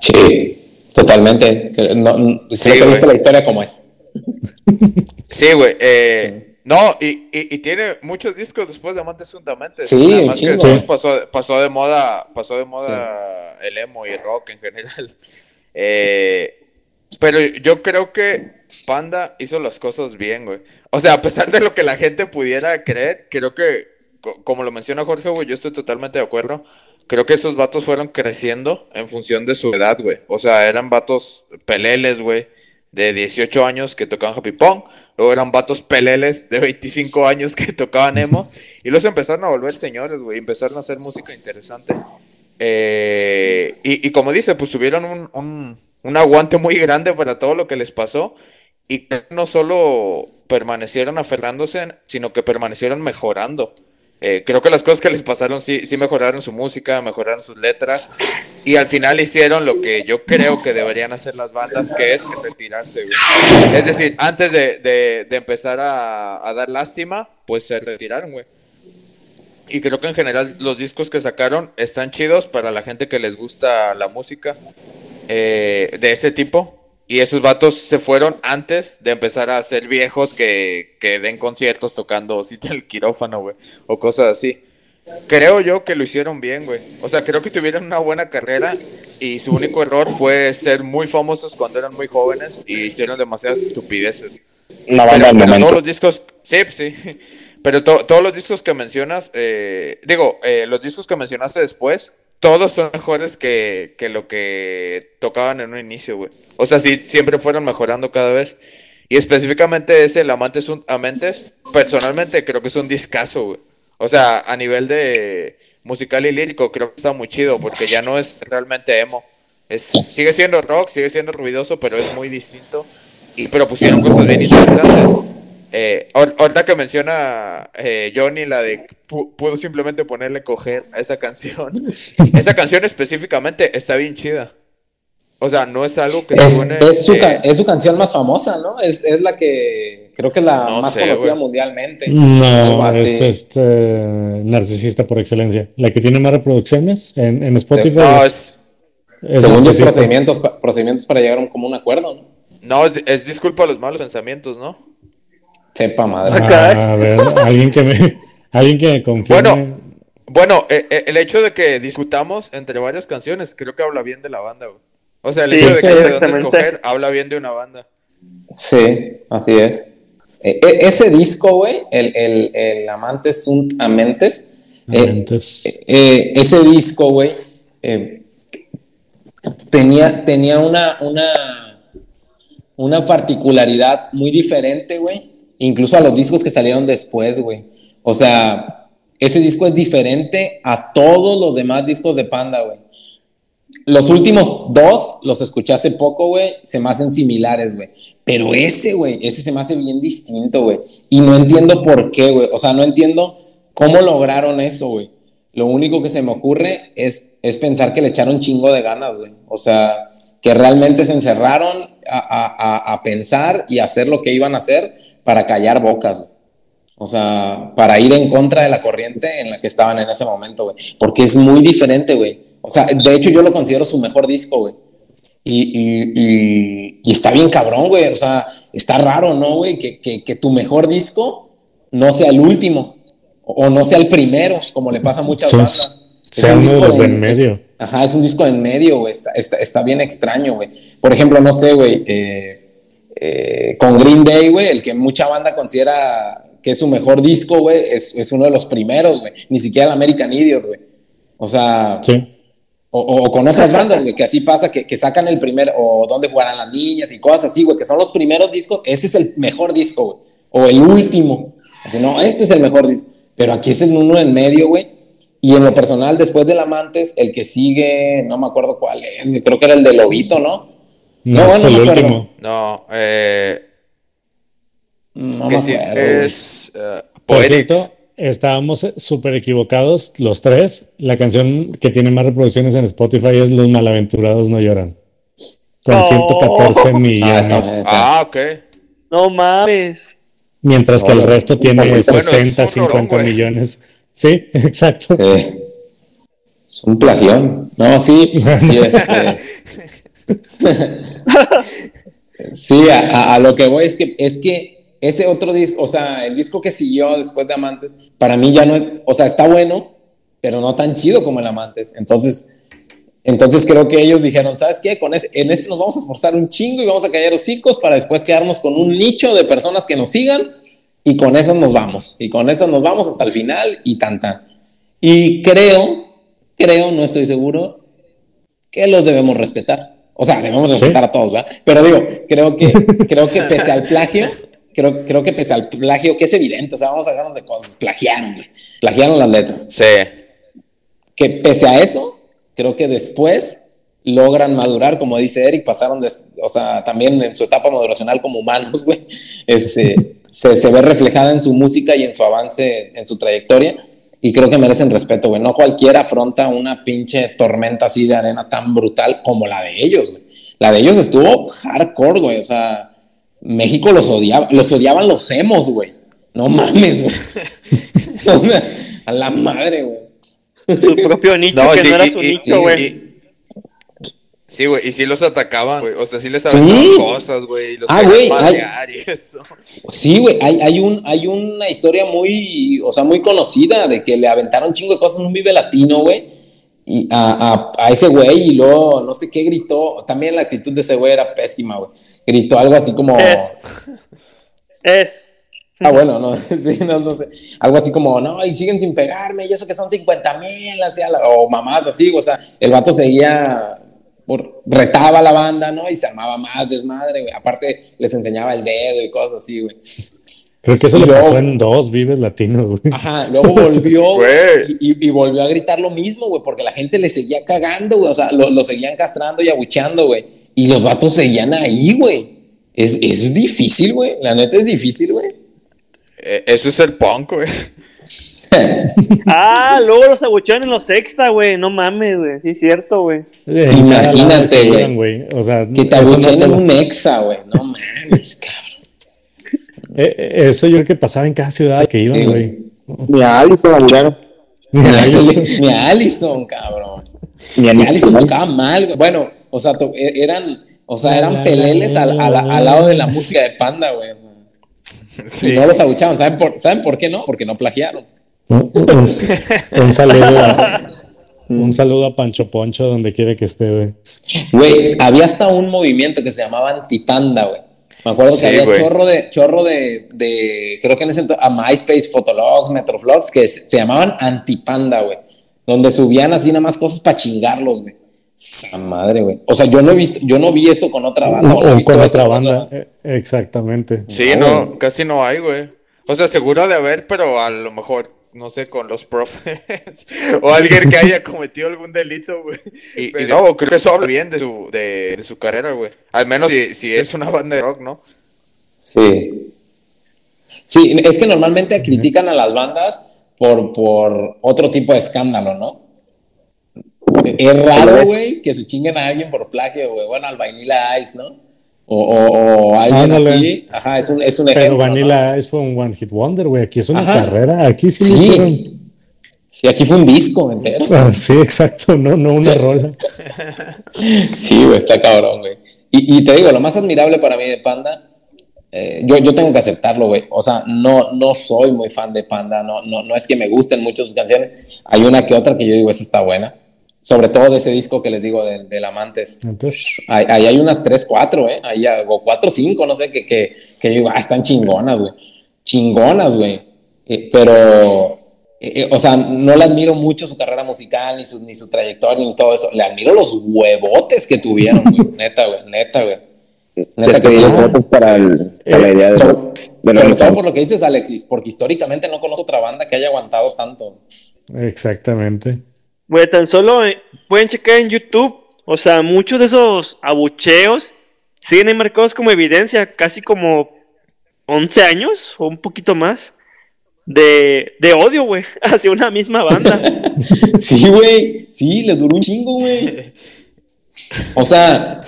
Sí, totalmente. No, no- creo Sí, que viste la historia como es. Sí, güey. eh, no, y, y, y tiene muchos discos después de Amantes Fundamentos. Sí, Nada más que después pasó, pasó de moda, pasó de moda el emo y el rock en general. Eh, pero yo creo que Panda hizo las cosas bien, güey. O sea, a pesar de lo que la gente pudiera creer, creo que, co- como lo menciona Jorge, güey, yo estoy totalmente de acuerdo. Creo que esos vatos fueron creciendo en función de su edad, güey. O sea, eran vatos peleles, güey, de 18 años que tocaban Happy Pong. Luego eran vatos peleles de 25 años que tocaban emo. y los empezaron a volver señores, güey. Empezaron a hacer música interesante. Eh, y, y como dice, pues tuvieron un, un- un aguante muy grande para todo lo que les pasó. Y que no solo permanecieron aferrándose, sino que permanecieron mejorando. Eh, creo que las cosas que les pasaron sí, sí mejoraron su música, mejoraron sus letras. Y al final hicieron lo que yo creo que deberían hacer las bandas, que es retirarse. güey. Es decir, antes de, de- empezar a, a dar lástima, pues se retiraron, güey. Y creo que en general los discos que sacaron están chidos para la gente que les gusta la música eh, de ese tipo. Y esos vatos se fueron antes de empezar a ser viejos que, que den conciertos tocando cita el quirófano, güey. O cosas así. Creo yo que lo hicieron bien, güey. O sea, creo que tuvieron una buena carrera y su único error fue ser muy famosos cuando eran muy jóvenes y hicieron demasiadas estupideces. Una Pero, banda pero momento. todos los discos, sí, pues sí. Pero to- todos los discos que mencionas, eh, digo, eh, los discos que mencionaste después, todos son mejores que, que lo que tocaban en un inicio, güey. O sea, sí, siempre fueron mejorando cada vez. Y específicamente ese, el Amantes un Amentes, personalmente creo que es un discazo, güey. O sea, a nivel de musical y lírico, creo que está muy chido, porque ya no es realmente emo. Es, sigue siendo rock, sigue siendo ruidoso, pero es muy distinto. Y, pero pusieron cosas bien interesantes. Eh, ahor- ahorita que menciona eh, Johnny la de pu- pudo simplemente ponerle coger a esa canción. esa canción específicamente está bien chida. O sea, no es algo que Es, suene, es su, eh, es su canción más famosa, ¿no? Es, es la que creo que es la No más sé, conocida mundialmente. No, es este narcisista por excelencia. La que tiene más reproducciones en, en Spotify. no, es, es, es Según los procedimientos, procedimientos para llegar a un común acuerdo, ¿no? no, es, es disculpa a los malos pensamientos, ¿no? Sepa madre. Ah, a ver, alguien que me, alguien que me confirme. Bueno. Bueno, eh, eh, el hecho de que discutamos entre varias canciones, creo que habla bien de la banda, güey. O sea, el Sí, hecho de que haya de dónde escoger habla bien de una banda. Sí, así es. E- e- ese disco, güey, el, el, el Amantes sunt Amentes, eh, eh, ese disco, güey, eh, tenía, tenía una, una, una particularidad muy diferente, güey, incluso a los discos que salieron después, güey. O sea, ese disco es diferente a todos los demás discos de Panda, güey. Los últimos dos los escuché hace poco, güey, se me hacen similares, güey. Pero ese, güey, ese se me hace bien distinto, güey. Y no entiendo por qué, güey. O sea, no entiendo cómo lograron eso, güey. Lo único que se me ocurre es, es pensar que le echaron chingo de ganas, güey. O sea, que realmente se encerraron, a, a- a pensar y hacer lo que iban a hacer para callar bocas. O sea, para ir en contra de la corriente en la que estaban en ese momento, güey. Porque es muy diferente, güey. O sea, de hecho yo lo considero su mejor disco, güey. Y, y- y- y está bien cabrón, güey. O sea, está raro, ¿no, güey? Que, que- que tu mejor disco no sea el último. O, no sea el primero, como le pasa a muchas Sí, bandas. Es sea un disco de en- en medio. es- ajá, es un disco en medio, güey. Está, está, está bien extraño, güey. Por ejemplo, no sé, güey. eh, eh, con Green Day, güey, el que mucha banda considera que es su mejor disco, güey, es, es uno de los primeros, güey. Ni siquiera el American Idiot, güey. O sea, Sí. o, con otras bandas, güey, que así pasa, que, que sacan el primer, o dónde jugarán las niñas y cosas así, güey, que son los primeros discos, ese es el mejor disco, güey, o el último. Así, no, este es el mejor disco, pero aquí es el uno en medio, güey. Y en lo personal, después del Amantes, el que sigue, no me acuerdo cuál es, güey, creo que era el de Lobito, ¿no? No, No, el último. No, eh, No que me es eh, Por cierto, estábamos súper equivocados los tres. La canción que tiene más reproducciones en Spotify es Los malaventurados no lloran. Con Oh. 114 Ah, millones. está- Ah, ok. No mames. Mientras que el resto tiene Bueno, es un 60, rolón, 50 güey. millones. Sí, exacto. Sí. Es un plagión. No, sí. y este- sí, a, a- lo que voy es que, es que ese otro disco, o sea, el disco que siguió después de Amantes, para mí ya no es, o sea, está bueno, pero no tan chido como el Amantes. Entonces, entonces creo que ellos dijeron, ¿sabes qué? Con ese- en este nos vamos a esforzar un chingo y vamos a callar hocicos para después quedarnos con un nicho de personas que nos sigan y con esas nos vamos. Y con esas nos vamos hasta el final y tan tan. Y creo, creo, no estoy seguro, que los debemos respetar. O sea, debemos respetar a todos, ¿verdad? Pero digo, creo que, creo que pese al plagio, creo, creo que pese al plagio, que es evidente, o sea, vamos a dejarnos de cosas, plagiaron, güey. Plagiaron las letras. Sí. Que pese a eso, creo que después logran madurar, como dice Eric, pasaron, de, o sea, también en su etapa maduracional como humanos, güey, este, se, se ve reflejada en su música y en su avance, en su trayectoria, y creo que merecen respeto, güey. No cualquiera afronta una pinche tormenta así de arena tan brutal como la de ellos, güey. La de ellos estuvo hardcore, güey, o sea, México los odiaba, los odiaban los emos, güey. No mames, güey. A la madre, güey. Su propio nicho No, que sí, no era su y- nicho, güey. Sí, güey, y sí los atacaban, güey. O sea, sí les Sí. aventaban cosas, güey. Y los Ah, querían güey, y eso. Sí, güey, hay, hay, un, hay una historia muy, o sea, muy conocida de que le aventaron un chingo de cosas en un Vive Latino, güey, y a, a, a ese güey, y luego no sé qué gritó, también la actitud de ese güey era pésima, güey, gritó algo así como, Es. Es. ah, bueno, no, sí, no, no sé, algo así como, no, y siguen sin pegarme, y eso que son 50 mil, o mamás así, o sea, el vato seguía, por- retaba a la banda, ¿no? Y se armaba más desmadre, güey, aparte les enseñaba el dedo y cosas así, güey. Creo que eso Y le luego- pasó en dos Vives Latinos, güey. Ajá, luego volvió Güey. y, volvió a gritar lo mismo, güey, porque la gente le seguía cagando, güey, o sea, lo, lo seguían castrando y abucheando, güey, y los vatos seguían ahí, güey. Es, es difícil, güey, la neta es difícil, güey. Eh, eso es el punk, güey. Ah, luego los abuchearon en los extra, güey. No mames, güey. Sí, es cierto, güey. Imagínate, güey. O sea, Que te abucheen en un exa, güey, no mames, cabrón. Eh, eh, Eso yo creo que pasaba en cada ciudad que iban, Sí, güey. Ni a Allison la miraron. Ni a, Ahí ni a Allison, cabrón. Ni a Allison tocaba mal, güey. Bueno, o sea, to- e- eran, o sea, eran la, peleles la, al, la, al- la, al lado la. de la música de Panda, güey. Sí. Y no los abuchaban. ¿Saben por, ¿Saben por qué no? Porque no plagiaron. Un, un- un saludo a, un saludo a Pancho Poncho donde quiera que esté, güey. Güey, había hasta un movimiento que se llamaba Antipanda, güey. Me acuerdo que Sí, había güey. chorro de, chorro de, de, creo que en ese entonces, a MySpace, Fotologs, Metroflogs, que se, se llamaban Antipanda, güey. Donde subían así nada más cosas para chingarlos, güey. Esa madre, güey. O sea, yo no he visto, yo no vi eso con otra banda. o no he visto con eso otra banda. eh, Exactamente. Sí, No, no, casi no hay, güey. O sea, seguro de haber, pero a lo mejor, no sé, con los profes. o alguien que haya cometido algún delito, güey. Y, y no, creo que eso habla bien de su, de, de su carrera, güey. Al menos si, si es una banda de rock, ¿no? Sí. Sí, es que normalmente critican a las bandas por, por otro tipo de escándalo, ¿no? Es raro, güey, que se chinguen a alguien por plagio, güey. Bueno, al Vanilla Ice, ¿no? O, o- o alguien Ándale. así. Ajá, es un, es un Pero ejemplo. Vanilla es fue un One Hit Wonder, güey. Aquí es una Ajá. carrera. Aquí sí, Sí. hicieron. Sí, aquí fue un disco entero. Ah, sí, exacto. No, no una rola. Sí, güey, está cabrón, güey. Y, y te digo, lo más admirable para mí de Panda, eh, yo, yo tengo que aceptarlo, güey. O sea, no, no soy muy fan de Panda, no, no, no es que me gusten mucho sus canciones. Hay una que otra que yo digo, esa está buena. Sobre todo de ese disco que les digo del, del Amantes. Entonces, Ahí, ahí hay unas 3, 4, ¿eh? Ahí, o 4, 5, no sé, que, que, que yo digo, ah, están chingonas, güey. Chingonas, güey. Eh, pero, eh, eh, o sea, no le admiro mucho su carrera musical, ni su, ni su trayectoria, ni todo eso. Le admiro los huevotes que tuvieron, güey. neta, güey, neta, güey. Neta que sí. para, el- para la idea de, Sobre, de sobre los todo por lo que dices, Alexis, porque históricamente no conozco otra banda que haya aguantado tanto. exactamente. Güey, tan solo eh, pueden checar en YouTube. O sea, muchos de esos abucheos siguen ahí marcados como evidencia, casi como 11 años o un poquito más de, de odio, güey, hacia una misma banda. Sí, güey. Sí, les duró un chingo, güey. O sea,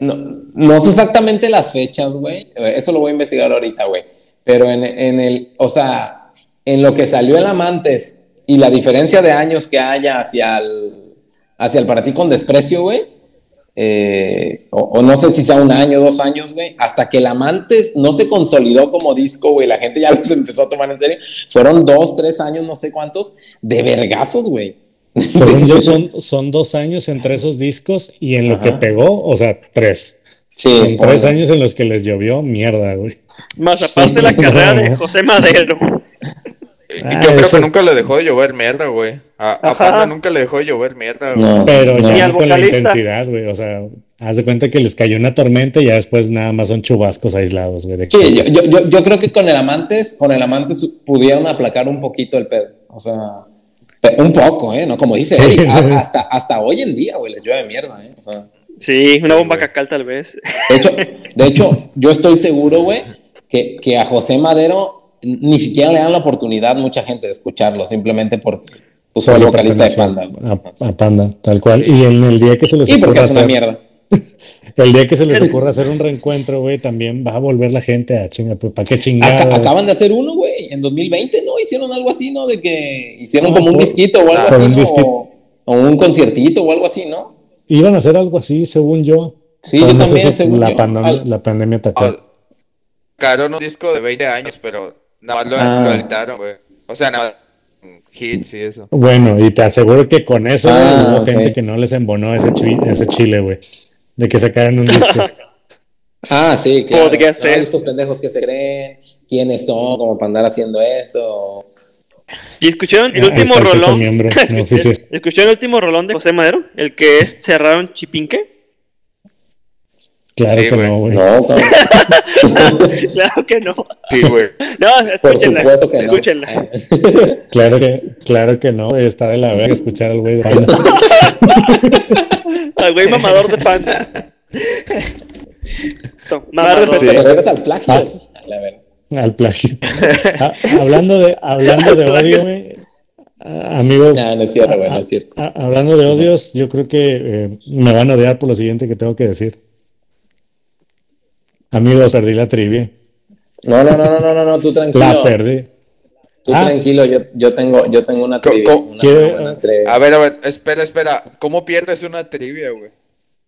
no, no sé exactamente las fechas, güey. Eso lo voy a investigar ahorita, güey. Pero en, en el, o sea, en lo que salió el Amantes y la diferencia de años que haya hacia el, hacia el para ti con desprecio, güey. eh, o, o no sé si sea un año, dos años, güey, hasta que el Amantes no se consolidó como disco, güey, la gente ya los empezó a tomar en serio, fueron dos, tres años, no sé cuántos, de vergazos, güey. Según yo, son, son dos años entre esos discos y en lo Ajá. que pegó, o sea, tres. Sí, En tres bueno. años en los que les llovió, mierda, güey. Más aparte la carrera de José Madero. Y Ah, yo creo eso- que nunca le dejó de llover mierda, güey. A, a. Panda nunca le dejó de llover mierda, güey. No. Pero ya con la intensidad, güey. O sea, haz de cuenta que les cayó una tormenta y ya después nada más son chubascos aislados, güey. Sí, yo, yo, yo, creo que con el Amantes, con el Amantes pudieron aplacar un poquito el pedo. O sea, un poco, ¿eh? ¿No? Como dice Sí. Eric, hasta, hasta hoy en día, güey, les llueve mierda, ¿eh? O sea, Sí, una Sí, bomba güey. cacal tal vez. de hecho, de hecho, yo estoy seguro, güey, que, que a José Madero ni siquiera le dan la oportunidad mucha gente de escucharlo, simplemente porque pues, fue el vocalista de Panda. güey. A, a Panda, tal cual. Y en el día que se les Y porque ocurra es una hacer, mierda. el día que se les ocurra hacer un reencuentro, güey, también va a volver la gente a chingar, pues, ¿para qué Aca- chingar? acaban de hacer uno, güey, en 2020, ¿no? Hicieron algo así, ¿no? De que hicieron No, como un por- disquito o algo así, un ¿no? disquito. O, o un conciertito o algo así, ¿no? Iban a hacer algo así, según yo. Sí, yo también, según la, yo. pandemia, Al- la pandemia atacó. Ah, Sacaron un disco de 20 años, pero nada más lo, Ah. lo editaron, güey. O sea, nada, hits y eso. Bueno, y te aseguro que con eso Ah, hubo gente que no les embonó ese, chi- ese chile, güey. De que sacaran un disco. Ah, sí, claro. Podría ser. estos pendejos que se creen, quiénes son, como para andar haciendo eso. ¿Y escucharon el Ahí último rolón? miembro, no Escuché- oficial. ¿Escucharon el último rolón de José Madero? El que es cerraron Chipinque. Claro Sí, que no, güey. No, claro que no. Sí, güey. No, por escúchenla. supuesto que no. escúchenla. Claro que, claro que no. Está de la verga escuchar al güey de Panda. Al güey mamador de Más Mamador de te regresas al plagio. Ah. Al plagio. Ah, hablando de, hablando de odio, güey. ah, Amigos, No, no es cierto, güey, no es cierto. hablando de odios, yo creo que eh, me van a odiar por lo siguiente que tengo que decir. Amigos, perdí la trivia. No, no, no, no, no, no, no, tú tranquilo. La perdí. Tú Ah. tranquilo, yo, yo tengo, yo tengo una trivia. co- una- ¿Quiere- una trivia. A ver, a ver, espera, espera. ¿Cómo pierdes una trivia, güey?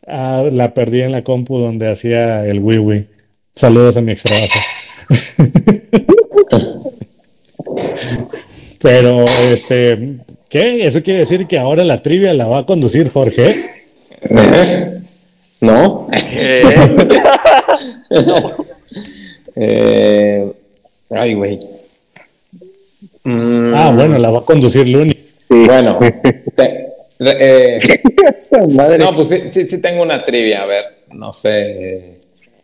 Ah, la perdí en la compu donde hacía el Wii Wii. Saludos a mi ex trabajo. Pero, este, ¿qué? ¿Eso quiere decir que ahora la trivia la va a conducir Jorge? ¿Eh? ¿No? Eh, ay, güey. Mm, Ah, bueno, la va a conducir Luni. Bueno, te- eh, madre. no, pues sí, sí, sí tengo una trivia, a ver, no sé.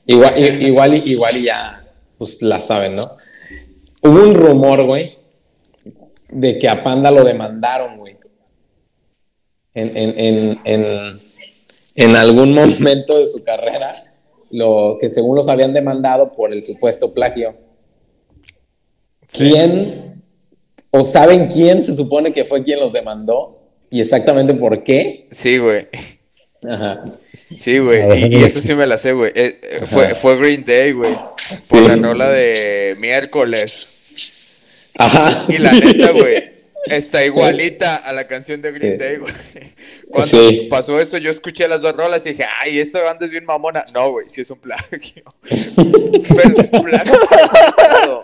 Igual, igual, y- igual y ya, pues la saben, ¿no? Hubo un rumor, güey, de que a Panda lo demandaron, güey. En, en, en, en, en algún momento de su carrera, lo que según los habían demandado por el supuesto plagio. ¿Quién o saben quién se supone que fue quien los demandó y exactamente por qué? Sí, güey. Ajá. Sí, güey. Y, eso sí me la sé, güey. Eh, eh, fue, fue Green Day, güey. Sí. Por la rola de miércoles. Ajá. Y la neta, güey. Está igualita a la canción de Green Sí. Day, güey. Cuando Sí. pasó eso, yo escuché las dos rolas y dije, ay, esa banda es bien mamona. No, güey, sí es un plagio. Pero un plagio.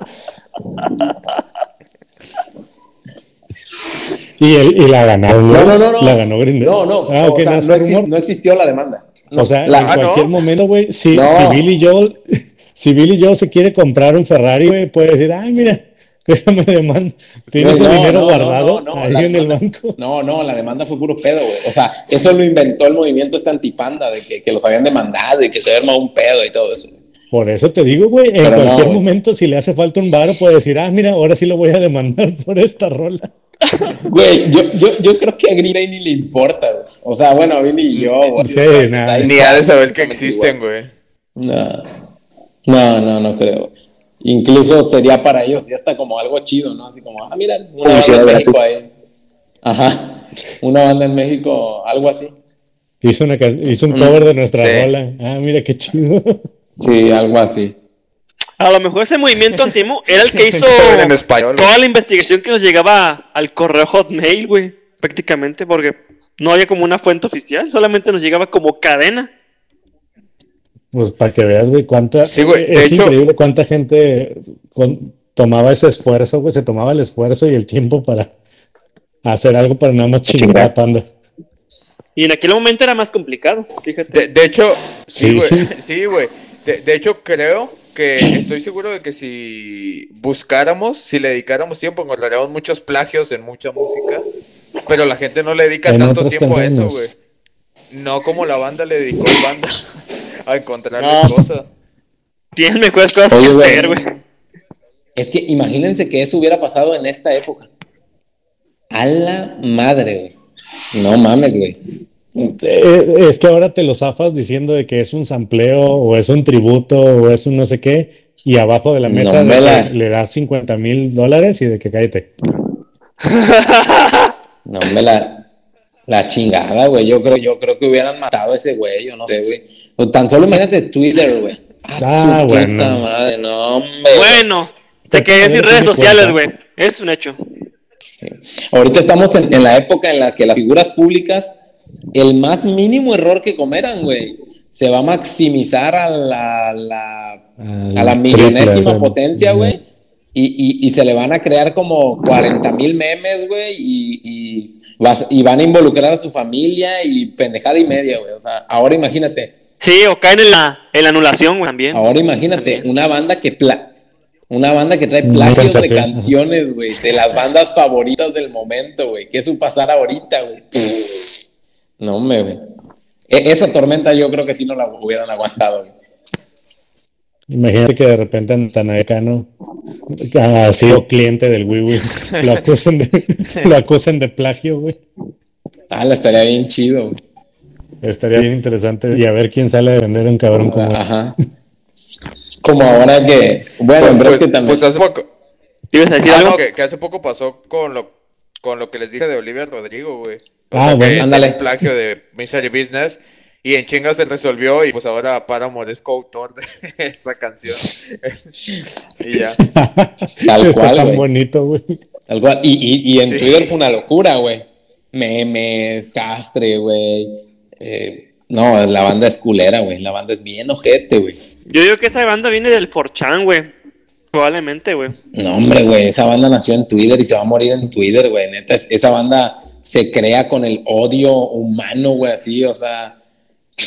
Y, el, y la ganaron, No, no, no, no. La ganó Green Day. No, no. Ah, ok, o sea, no, no, no existió la demanda. O sea, La- en Ah, ¿no? cualquier momento, güey, si, No. si Billy Joel, si Billy Joel se quiere comprar un Ferrari, güey, puede decir, ay, mira, déjame demandar. Tienes Sí, el dinero no, guardado no, no, ahí la en el banco. No, no, la demanda fue puro pedo, güey. O sea, eso lo inventó el movimiento este antipanda, de que, que los habían demandado y que se había armado un pedo y todo eso. Por eso te digo, güey, en Pero cualquier momento, si le hace falta un varo, puede decir, ah, mira, ahora sí lo voy a demandar por esta rola. Güey, yo, yo, yo creo que a Green Day ni le importa, güey. O sea, bueno, a Billy y yo, güey. Sí, o sea, nada. Ni ha de saber que existen, güey. No, no, no, no creo. Incluso sería para ellos ya está como algo chido, ¿no? Así como, ah, mira, una banda en gratis. México ahí. Ajá, una banda en México, algo así. Hizo, una, hizo un cover de nuestra Sí. rola. Ah, mira qué chido. Sí, algo así. A lo mejor ese movimiento antimo era el que hizo En español. toda la investigación que nos llegaba al correo Hotmail, güey. Prácticamente, porque no había como una fuente oficial, solamente nos llegaba como cadena. Pues para que veas, güey, cuánta. Sí, güey, de Es hecho- increíble cuánta gente con- tomaba ese esfuerzo, güey. Se tomaba el esfuerzo y el tiempo para hacer algo para nada más chingar a Panda. Y en aquel momento era más complicado, fíjate. De, de hecho, sí, Sí. güey. Sí, güey. De, de hecho, creo que estoy seguro de que si buscáramos, si le dedicáramos tiempo, encontraríamos muchos plagios en mucha música. Pero la gente no le dedica En tanto tiempo a eso, güey. No como la banda le dedicó a banda a encontrarles No. cosas. Tienes mejores cosas Oye, que güey. hacer, güey. Es que imagínense que eso hubiera pasado en esta época. A la madre, güey. No mames, güey. Eh, es que ahora te lo zafas diciendo de que es un sampleo o es un tributo o es un no sé qué. Y abajo de la No mesa me de la- que le das 50 mil dólares y de que cállate. No me la, la chingada, güey. Yo creo, yo creo que hubieran matado a ese güey, yo no sé, güey. O tan solo imagínate Twitter, güey. Ah, su bueno. puta madre, no, hombre. güey. Bueno, Te quería decir redes sociales, güey. Es un hecho. Ahorita estamos en, en la época en la que las figuras públicas, el más mínimo error que cometan, güey, se va a maximizar a la, a la, a la millonésima triple, potencia, güey. Y, y, y se le van a crear como 40 mil memes, güey, y, y, vas- y van a involucrar a su familia y pendejada y media, güey. O sea, ahora imagínate, Sí, o caen en la, en la anulación, güey, también. ahora imagínate También. una banda que pla una banda que trae plagios de canciones, güey, de las bandas favoritas del momento, güey. Que es un pasar ahorita, güey. No, hombre, güey. E- esa tormenta yo creo que sí no la hubieran aguantado, güey. Imagínate que de repente Natanael Cano ha sido cliente del Wii Wii. Lo acusan de, lo acusan de plagio, güey. Ah, la estaría bien chido, güey. Estaría bien interesante. Y a ver quién sale a vender un cabrón como. Ajá. Como ahora que, bueno, pero Pues, es que también. pues hace poco, ¿Ibas a decir Ah, algo? no, que, que hace poco pasó con lo, con lo que les dije de Olivia Rodrigo, güey. O Ah, sea, bueno. que Ándale. tiene un plagio de Misery Business y en chinga se resolvió y pues ahora Paramore es coautor de esa canción. y ya. Tal Está cual, tan bonito, güey. Tal cual. Y, y, y en Sí. Twitter fue una locura, güey. Memes, castre, güey. Eh, no, la banda es culera, güey. La banda es bien ojete, güey. Yo digo que esa banda viene del 4chan, güey. Probablemente, güey. No, hombre, güey. Esa banda nació en Twitter y se va a morir en Twitter, güey. Neta, es- esa banda se crea con el odio humano, güey, así, o sea.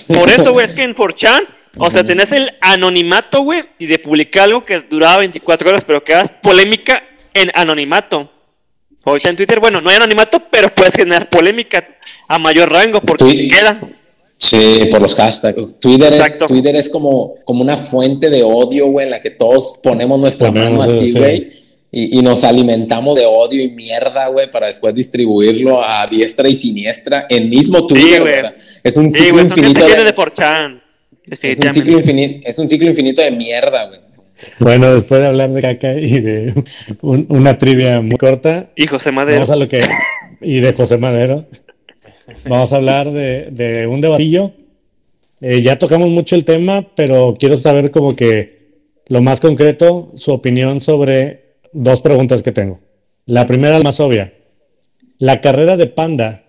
Por eso, güey, es que en 4chan, o sea, tenés el anonimato, güey, y de publicar algo que duraba 24 horas, pero que hagas polémica en anonimato. Ahorita en Twitter, bueno, no hay anonimato, pero puedes generar polémica a mayor rango porque Sí. queda. Sí, por los hashtags. Twitter, es. Twitter es como, como una fuente de odio, güey, en la que todos ponemos nuestra Ponemos, mano así, sí. Y, y nos alimentamos de odio y mierda, güey, para después distribuirlo a diestra y siniestra en mismo Twitter, güey. O sea, es un Sí, ciclo güey, eso infinito de, de 4chan. es un ciclo infinito, es un ciclo infinito de mierda, güey. Bueno, después de hablar de caca y de un- una trivia muy corta, Y José Madero. vamos a lo que. Y de José Madero. vamos a hablar de, de un debatillo. Eh, ya tocamos mucho el tema, pero quiero saber como que lo más concreto, su opinión sobre dos preguntas que tengo. La primera, la más obvia. ¿La carrera de Panda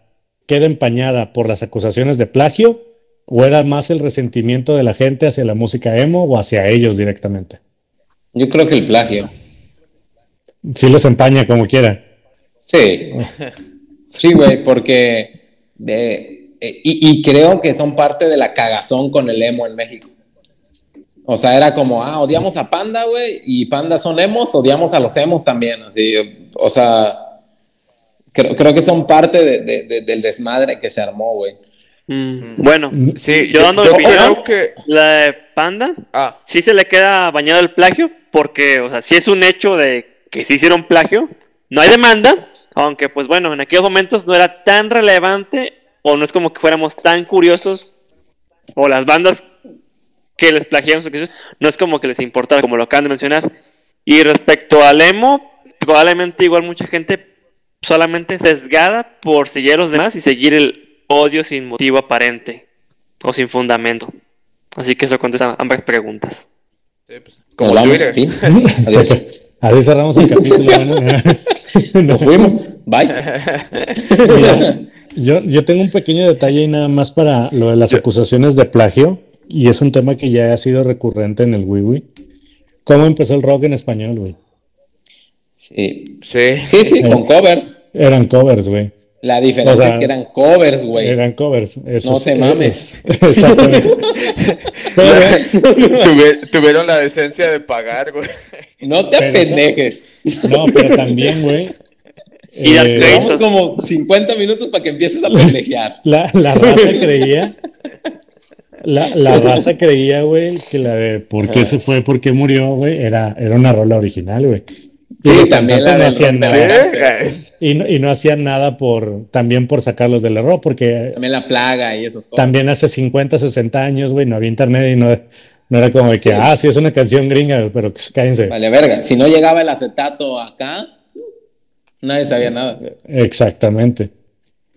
queda empañada por las acusaciones de plagio o era más el resentimiento de la gente hacia la música emo o hacia ellos directamente? Yo creo que el plagio. Sí los empaña como quiera. Sí. Sí, güey, porque. eh, eh, y, y creo que son parte de la cagazón con el emo en México. O sea, era como, ah, odiamos a Panda, güey, y Panda son emos, odiamos a los emos también. Así, o sea, creo, creo que son parte de- de- de- del desmadre que se armó, güey. Mm, Bueno, Sí, Yo dando yo mi opinión. creo que. la de Panda Ah, sí se le queda bañado el plagio, porque, o sea, sí es un hecho de que sí hicieron plagio. No hay demanda, aunque, pues bueno, en aquellos momentos no era tan relevante, o no es como que fuéramos tan curiosos, o las bandas que les plagiaron sus canciones, no es como que les importara, como lo acaban de mencionar. Y respecto al emo, probablemente igual mucha gente solamente sesgada por seguir a los demás y seguir el odio sin motivo aparente o sin fundamento. Así que eso contesta ambas preguntas. sí, pues, como Twitter. ¿sí? Adiós. Así cerramos el capítulo. bueno. Nos fuimos. Bye. Mira, yo, yo tengo un pequeño detalle y nada más para lo de las acusaciones de plagio, y es un tema que ya ha sido recurrente en el Wiwi. ¿Cómo empezó el rock en español, güey? Sí, Sí. sí, sí, con covers. Eran covers, güey. La diferencia O sea, es que eran covers, güey. Eran covers. eso No es- te mames. Exactamente. Pero, Tuve- tuvieron la decencia de pagar, güey. No te Pero- apendejes. no, pero también, güey. Y eh. Llevamos como 50 minutos para que empieces a pendejear. La, la raza creía. La, la raza creía, güey, que la de por qué se fue, por qué murió, güey, era, era una rola original, güey. Y Sí, también la no. Y no, y no hacían nada por, también por sacarlos del error, porque También la plaga y esas cosas. también hace 50, 60 años, güey, no había internet y no, no era como de que, ah, sí, es una canción gringa, pero pues, cállense. Vale, verga. Si no llegaba el acetato acá, nadie sabía nada. Exactamente.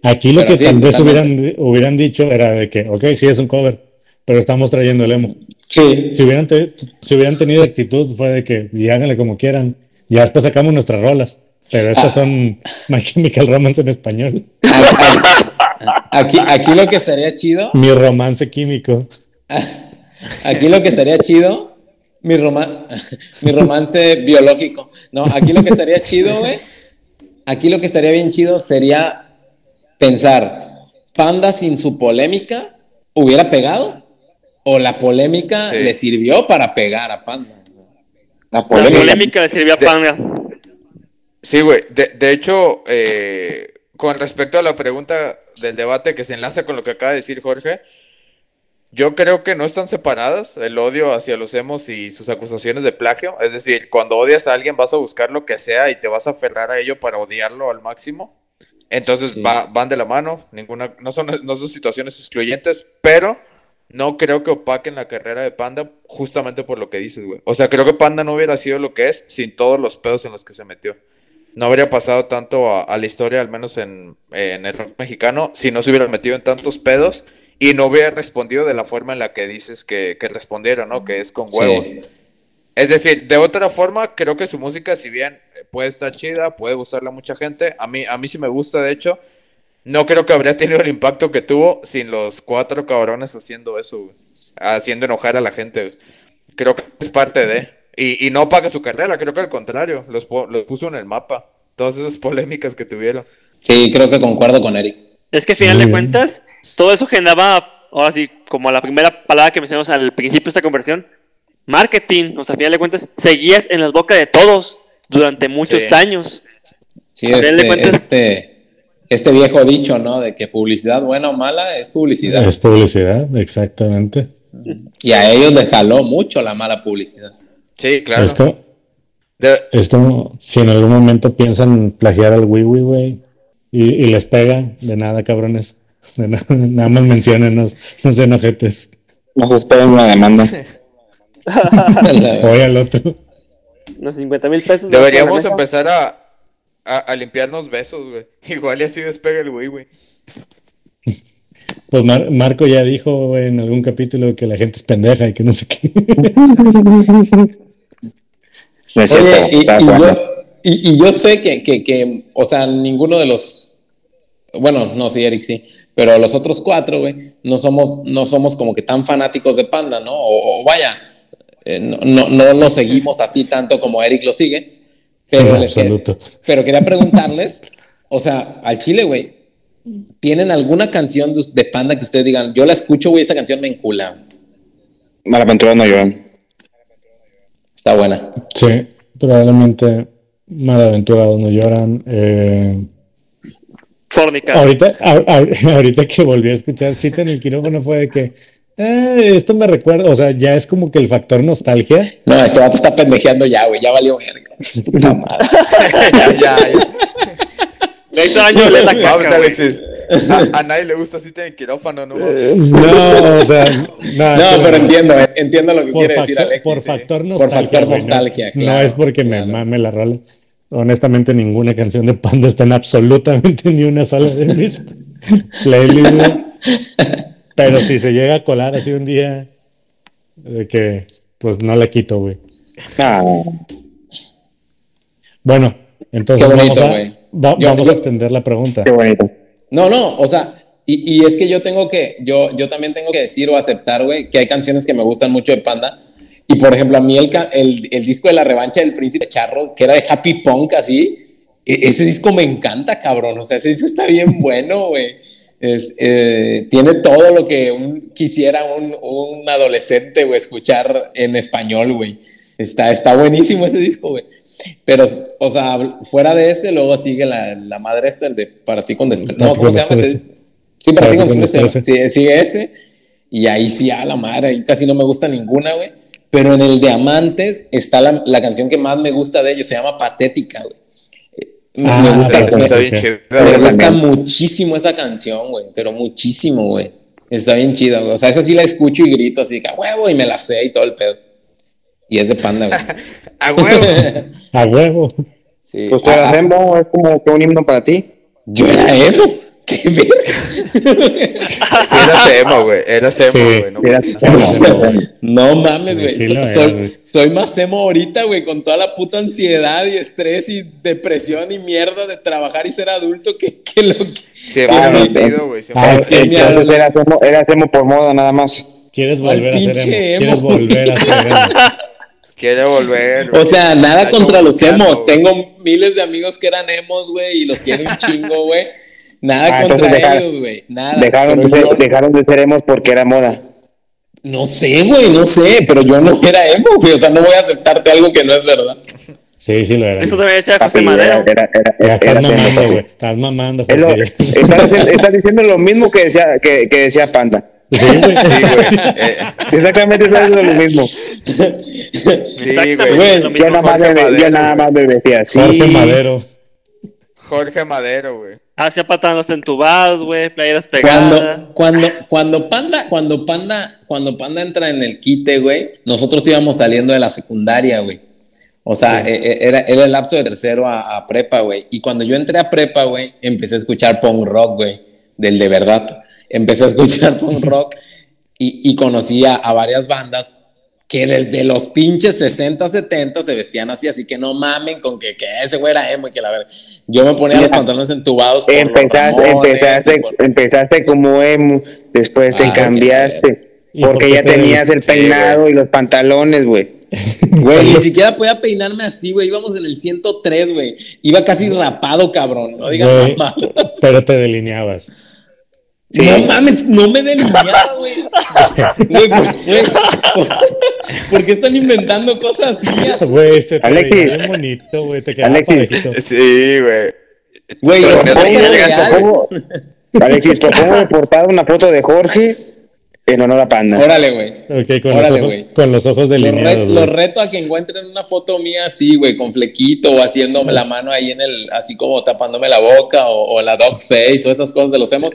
Aquí lo Pero que sí, tal vez hubieran, hubieran dicho era de que, ok, sí es un cover, pero estamos trayendo el emo. Sí. Si hubieran, te- si hubieran tenido actitud, fue de que, y háganle como quieran. Ya después sacamos nuestras rolas. Pero estas Ah. son My Chemical Romance en español. Aquí, aquí lo que estaría chido, Mi romance químico. aquí lo que estaría chido, mi, roma- mi romance biológico. No, aquí lo que estaría chido, güey. Aquí lo que estaría bien chido sería pensar, Panda sin su polémica hubiera pegado o la polémica Sí. le sirvió para pegar a Panda. La La polémica. polémica le sirvió a De- Panda. Sí, güey. De, de hecho, eh, con respecto a la pregunta del debate que se enlaza con lo que acaba de decir Jorge, yo creo que no están separadas el odio hacia los emos y sus acusaciones de plagio. Es decir, cuando odias a alguien vas a buscar lo que sea y te vas a aferrar a ello para odiarlo al máximo. Entonces Sí. va- van de la mano, ninguna, no son, no son situaciones excluyentes, pero no creo que opaquen la carrera de Panda justamente por lo que dices, güey. O sea, creo que Panda no hubiera sido lo que es sin todos los pedos en los que se metió. No habría pasado tanto a, a la historia, al menos en, en el rock mexicano, si no se hubiera metido en tantos pedos y no hubiera respondido de la forma en la que dices que, que respondieron, ¿no? Que es con huevos. Sí. Es decir, de otra forma, creo que su música, si bien puede estar chida, puede gustarle a mucha gente, a mí, a mí sí me gusta, de hecho, no creo que habría tenido el impacto que tuvo sin los cuatro cabrones haciendo eso, güey. haciendo enojar a la gente. güey. Creo que es parte de. Y, y no paga su carrera, creo que al contrario, los, los puso en el mapa. Todas esas polémicas que tuvieron. Sí, creo que concuerdo con Eric. Es que a final de cuentas, todo eso generaba, ahora sí, como la primera palabra que mencionamos al principio de esta conversión, marketing. O sea, a final de cuentas, seguías en las bocas de todos durante muchos Sí. años. Sí, A final de este, cuentas- este, este viejo dicho, ¿no? De que publicidad buena o mala es publicidad. Es publicidad, exactamente. Y a ellos les jaló mucho la mala publicidad. Sí, claro. Es, como, De- es como si en algún momento piensan plagiar al Wiwi, güey, y, y les pega, de nada, cabrones. De nada, nada más mencionen, no, no sean ojetes. No se esperen una demanda. Voy al otro. Unos 50 mil pesos. de deberíamos empezar a, a, a limpiarnos besos, güey. Igual y así despega el güey, güey. Pues Mar- Marco ya dijo en algún capítulo que la gente es pendeja y que no sé qué. No es cierto, Oye, y, yo, y, y yo sé que, que, que, o sea, ninguno de los, bueno, no, sí, Eric sí, pero los otros cuatro, güey, no somos, no somos como que tan fanáticos de Panda, ¿no? O, o vaya, eh, no, no, no lo seguimos así tanto como Eric lo sigue, pero, En les que- absoluto. pero quería preguntarles, o sea, al Chile, güey, ¿tienen alguna canción de, de Panda que ustedes digan, yo la escucho, güey, esa canción me encula? Malaventurado no lloran. Está buena. Sí, probablemente malaventurados no lloran. eh, Fornica. ahorita, a- a- ahorita que volví a escuchar Cita en el quirófano fue de que eh, esto me recuerda, o sea, ya es como que el factor nostalgia. No, este vato está pendejeando ya, güey, ya valió verga. Puta madre. ya, ya, ya. Le hizo daño le la caca. Alexis. A, a nadie le gusta así tener quirófano, ¿no? mames. No, o sea, no, pero entiendo, eh, entiendo lo que por quiere decir factor, Alexis. por sí. factor Por nostalgia. factor güey, no- nostalgia, no, es porque me mame la rola. Honestamente, ninguna canción de Panda está en absolutamente ni una sola de mis playlists. Pero si se llega a colar así un día, de que pues no la quito, güey. Ah, Bueno, entonces Qué bonito, vamos, a, va- Yo- vamos yo- a extender la pregunta. qué bonito. No, no, o sea, y, y es que yo tengo que, yo, yo también tengo que decir o aceptar, güey, que hay canciones que me gustan mucho de Panda. Y por ejemplo, a mí el, el, el disco de la revancha del Príncipe Charro, que era de Happy Punk, así, e- ese disco me encanta, cabrón. O sea, ese disco está bien bueno, güey. Es, eh, tiene todo lo que un- quisiera un, un adolescente, güey, escuchar en español, güey. Está, está buenísimo ese disco, güey. Pero, o sea, fuera de ese, luego sigue la, la madre esta, el de Para ti con desprecio. No, ¿cómo se llama ese? Sí, Para, ti con desprecio. Sí, sigue ese. Y ahí sí, a la madre, ahí casi no me gusta ninguna, güey. Pero en el de Amantes está la, la canción que más me gusta de ellos, se llama Patética, güey. Me, Ah, me gusta, sí, me- Está bien ok. chido. me Yo gusta muchísimo esa canción, güey, pero muchísimo, güey. Está bien chida, güey. O sea, esa sí la escucho y grito así, que a huevo, y me la sé y todo el pedo. Y es de panda, güey. A huevo. A huevo. Sí. Pues tú Ah, eras emo, es como que un himno para ti. Yo era emo. Qué verga. Sí, eras emo, güey. Sí. güey. No Eras pasa nada. emo. No mames, güey. sí So- soy, güey. soy más emo ahorita, güey, con toda la puta ansiedad y estrés y depresión y mierda de trabajar y ser adulto que, que lo que. Ha no, sido, güey. Ah, Entonces mira, eras emo, eras emo por moda nada más. ¿Quieres volver a ser emo? ¿Quieres volver a ser emo? Quiere volver. O güey. sea, nada contra los emos. güey. Tengo miles de amigos que eran emos, güey, y los quiero un chingo, güey. Nada Ah, contra ellos, güey. Nada. Dejaron de, yo- ser, dejaron de ser emos porque era moda. No sé, güey, no sé, pero yo no era emo, güey. O sea, no voy a aceptarte algo que no es verdad. Sí, sí lo era. Eso también decía José Madero. era, era, Ya era, estás mamando, güey. Estás mamando. Estás, diciendo- estás diciendo lo mismo que decía, que, que decía Panda. Sí, güey. Sí, güey. Eh, Exactamente estás diciendo lo mismo. sí, güey. lo Yo nada más me decía así. Jorge Madero. Jorge Madero, güey. Hacía patadas entubados, güey, playeras pegadas. Cuando, cuando, cuando Panda, cuando Panda, cuando Panda entra en el quite, güey, nosotros íbamos saliendo de la secundaria, güey. O sea, e- e- era, era el lapso de tercero a, a prepa, güey. Y cuando yo entré a prepa, güey, empecé a escuchar punk rock, güey, del de verdad. Empecé a escuchar punk rock y, y conocí a, a varias bandas que desde los pinches 60, 70 se vestían así, así que no mamen con que, que ese güey era emo y que la verdad. Yo me ponía los pantalones entubados por Empezaste, empezaste, por- empezaste como emo, después te Ah, cambiaste. ¿Y por Porque ya te- tenías el Sí, peinado y los pantalones, güey. Güey, ni siquiera podía peinarme así, güey. Íbamos en el 103, güey. Iba casi rapado, cabrón. No mamá. pero te delineabas. Sí. No mames, no me delineaba, güey. Güey, pues, güey, ¿por, qué están inventando cosas mías? Güey, se te Alexis. bien bonito, güey. Te Alexis. Sí, güey. Güey, Alexis, propongo de portada una foto de Jorge en honor a Panda. Órale, güey. Ok, con, Órale, los, ojos, güey. con los ojos Lo, re- lo reto a que encuentren una foto mía así, güey, con flequito o haciéndome la mano ahí en el, así como tapándome la boca o, o la dog face o esas cosas de los emos.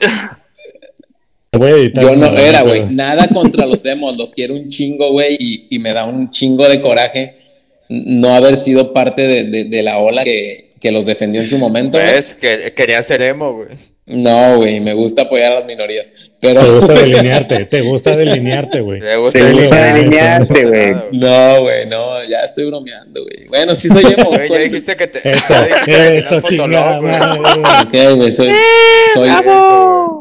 Yo no era, güey. Nada contra los emos. Los quiero un chingo, güey. Y, y me da un chingo de coraje no haber sido parte de, de- de la ola que, que los defendió en su momento. ¿Ves? Que quería ser emo, güey. No, güey, me gusta apoyar a las minorías. Pero. Te gusta delinearte, te gusta delinearte, güey. Gusta Te Sí, gusta güey, delinearte, güey. No, güey, no, ya estoy bromeando, güey. Bueno, sí soy emo. Güey, ya pues. dijiste que te. Eso, eso, chingada. Ok, güey, soy. soy Eso,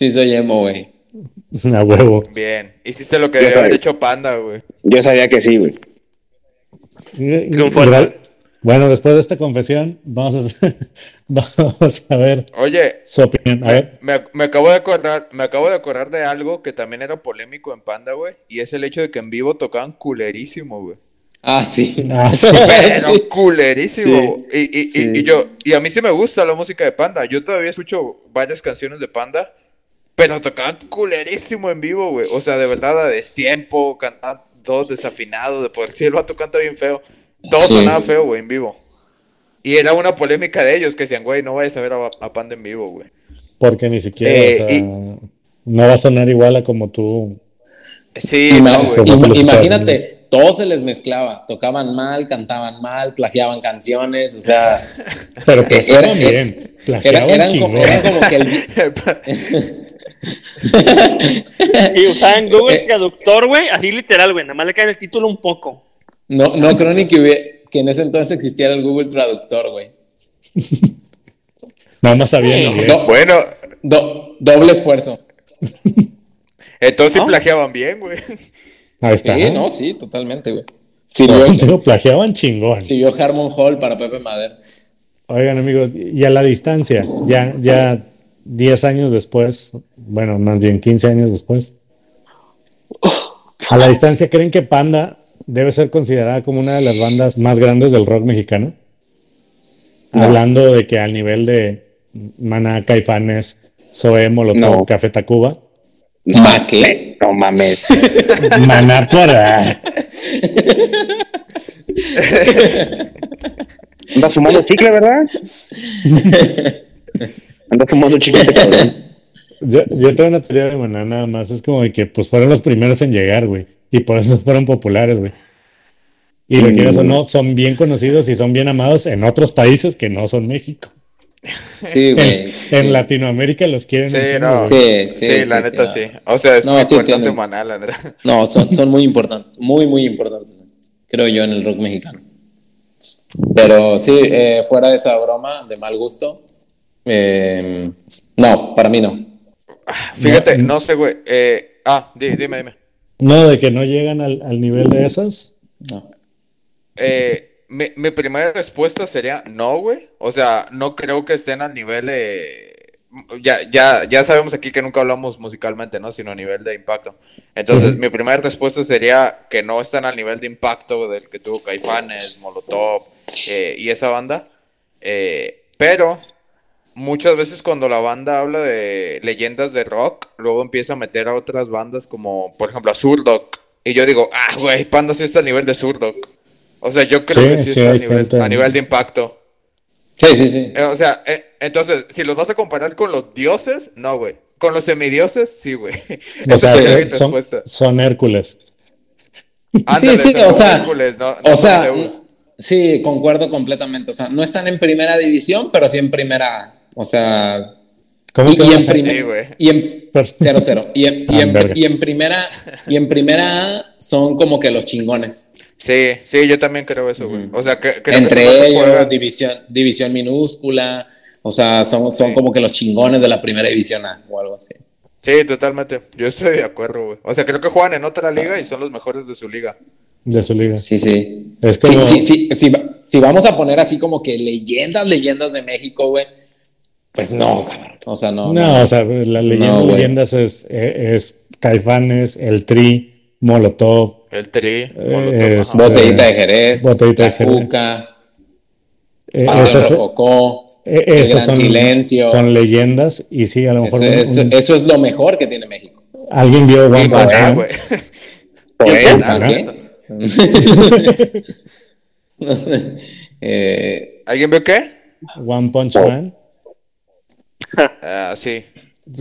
sí, soy emo, güey. A huevo. Bien. Hiciste lo que Ya debió haber sabes. hecho Panda, güey. Yo sabía que sí, güey. Bueno, después de esta confesión, vamos a, vamos a ver Oye, su opinión. A me, ver, me- me acabo de acordar, me acabo de acordar de algo que también era polémico en Panda, güey. Y es el hecho de que en vivo tocaban culerísimo, güey. Ah, sí. Ah, sí. Pero Sí. culerísimo. Y, y- y- Sí. y yo, y a mí sí me gusta la música de Panda. Yo todavía escucho varias canciones de Panda, pero tocaban culerísimo en vivo, güey. O sea, de verdad, a destiempo, cantaban todos desafinados. De por sí el vato canta bien feo. Todo Sí. sonaba feo, güey, en vivo. Y era una polémica de ellos que decían, güey, no vayas a ver a, a Panda en vivo, güey. porque ni siquiera, Eh, o sea, y- no va a sonar igual a como tú. Sí, Ima- no, ima- imagínate, todo se les mezclaba. Tocaban mal, cantaban mal, plagiaban canciones, o sea. Pero Era- plagiaban era- bien. Era- Plagiaban eran, chingón. como, eran como que el. Y usaban Google Eh. Traductor, güey, así literal, güey. Nada más le cae el título un poco. No, no creo ni que, hubie- que en ese entonces existiera el Google Traductor, güey. Nada más sabían Sí. inglés. No. Bueno, Do- doble esfuerzo. entonces sí ¿No? plagiaban bien, güey. Ahí está. Sí, no, sí, totalmente, güey. No, Sirvió, digo, plagiaban chingón. sirvió Harmon Hall para Pepe Madero. Oigan, amigos, y a la distancia, ya, ya 10 años después, bueno, más bien 15 años después, a la distancia, ¿creen que Panda debe ser considerada como una de las bandas más grandes del rock mexicano? Hablando de que al nivel de Maná, Caifanes, Zoé, Molotov, No. Café Tacuba, ¿Ma qué? No mames. Maná para... Anda fumando chicle, ¿verdad? Anda fumando este cabrón. Yo, yo tengo una teoría de Maná nada más, es como de que pues fueron los primeros en llegar, güey, y por eso fueron populares, güey. Y lo Mm. quieras o no, son bien conocidos y son bien amados en otros países que no son México. Sí, güey. En, en Latinoamérica los quieren Sí, no. Sí, Sí, sí, la sí, neta sí. O sea, es No, muy sí importante. Maná, la neta. No, son, son muy importantes, muy, muy importantes, creo yo, en el rock mexicano. Pero sí, eh, fuera de esa broma de mal gusto, eh, no, para mí no. Fíjate, no sé, güey. Eh, ah, di- dime, dime. No, de que no llegan al, al nivel de esas. no. Eh, mi, mi primera respuesta sería no, güey. O sea, no creo que estén al nivel de... Ya, ya, ya sabemos aquí que nunca hablamos musicalmente, ¿no? Sino a nivel de impacto. Entonces, mi primera respuesta sería que no están al nivel de impacto del que tuvo Caifanes, Molotov eh, y esa banda. Eh, pero muchas veces cuando la banda habla de leyendas de rock, luego empieza a meter a otras bandas como, por ejemplo, a Zurdok. Y yo digo, ah, güey, Panda sí está al nivel de Zurdok. O sea, yo creo Sí, que sí, sí está a nivel, gente- a nivel de impacto. Sí, sí, sí. Eh, o sea, eh, entonces, si los vas a comparar con los dioses, no, güey. Con los semidioses, sí, güey. O Esa sea, sería mi son, respuesta. son Hércules. Ándale, sí, son o sea, Hércules, no- no O sea, Zeus. sí, concuerdo completamente. O sea, no están en primera división, pero sí en primera A. O sea, ¿Cómo y, que y en baja? primera. Sí, güey. y en 0-0. Y en, y, Ah, en, verga. y en primera y en primera A son como que los chingones. Sí, sí, yo también creo eso, güey. O sea, que, creo que Entre ellos, juegan- división, división minúscula. O sea, son, son Sí. como que los chingones de la primera división A o algo así. Sí, totalmente. Yo estoy de acuerdo, güey. O sea, creo que juegan en otra liga y son los mejores de su liga. de su liga. Sí, sí. Es como, sí, sí, sí, si vamos a poner así como que leyendas, leyendas de México, güey. Pues no, cabrón. O sea, no. No, o sea, la leyenda No, leyendas es, es Caifanes, el Tri, Molotov, El Tri, Eh, Molotov, es- ajá. Botellita de Jerez. Botellita de Jerez. Cuca, eh, esas, Rococó. eh, El esas Gran son, Silencio. son leyendas y sí, a lo mejor Eso, un- eso- un- eso es lo mejor que tiene México. alguien vio One Punch Man. Eh, ¿Alguien vio qué? One Punch Oh. Man. Ah, sí.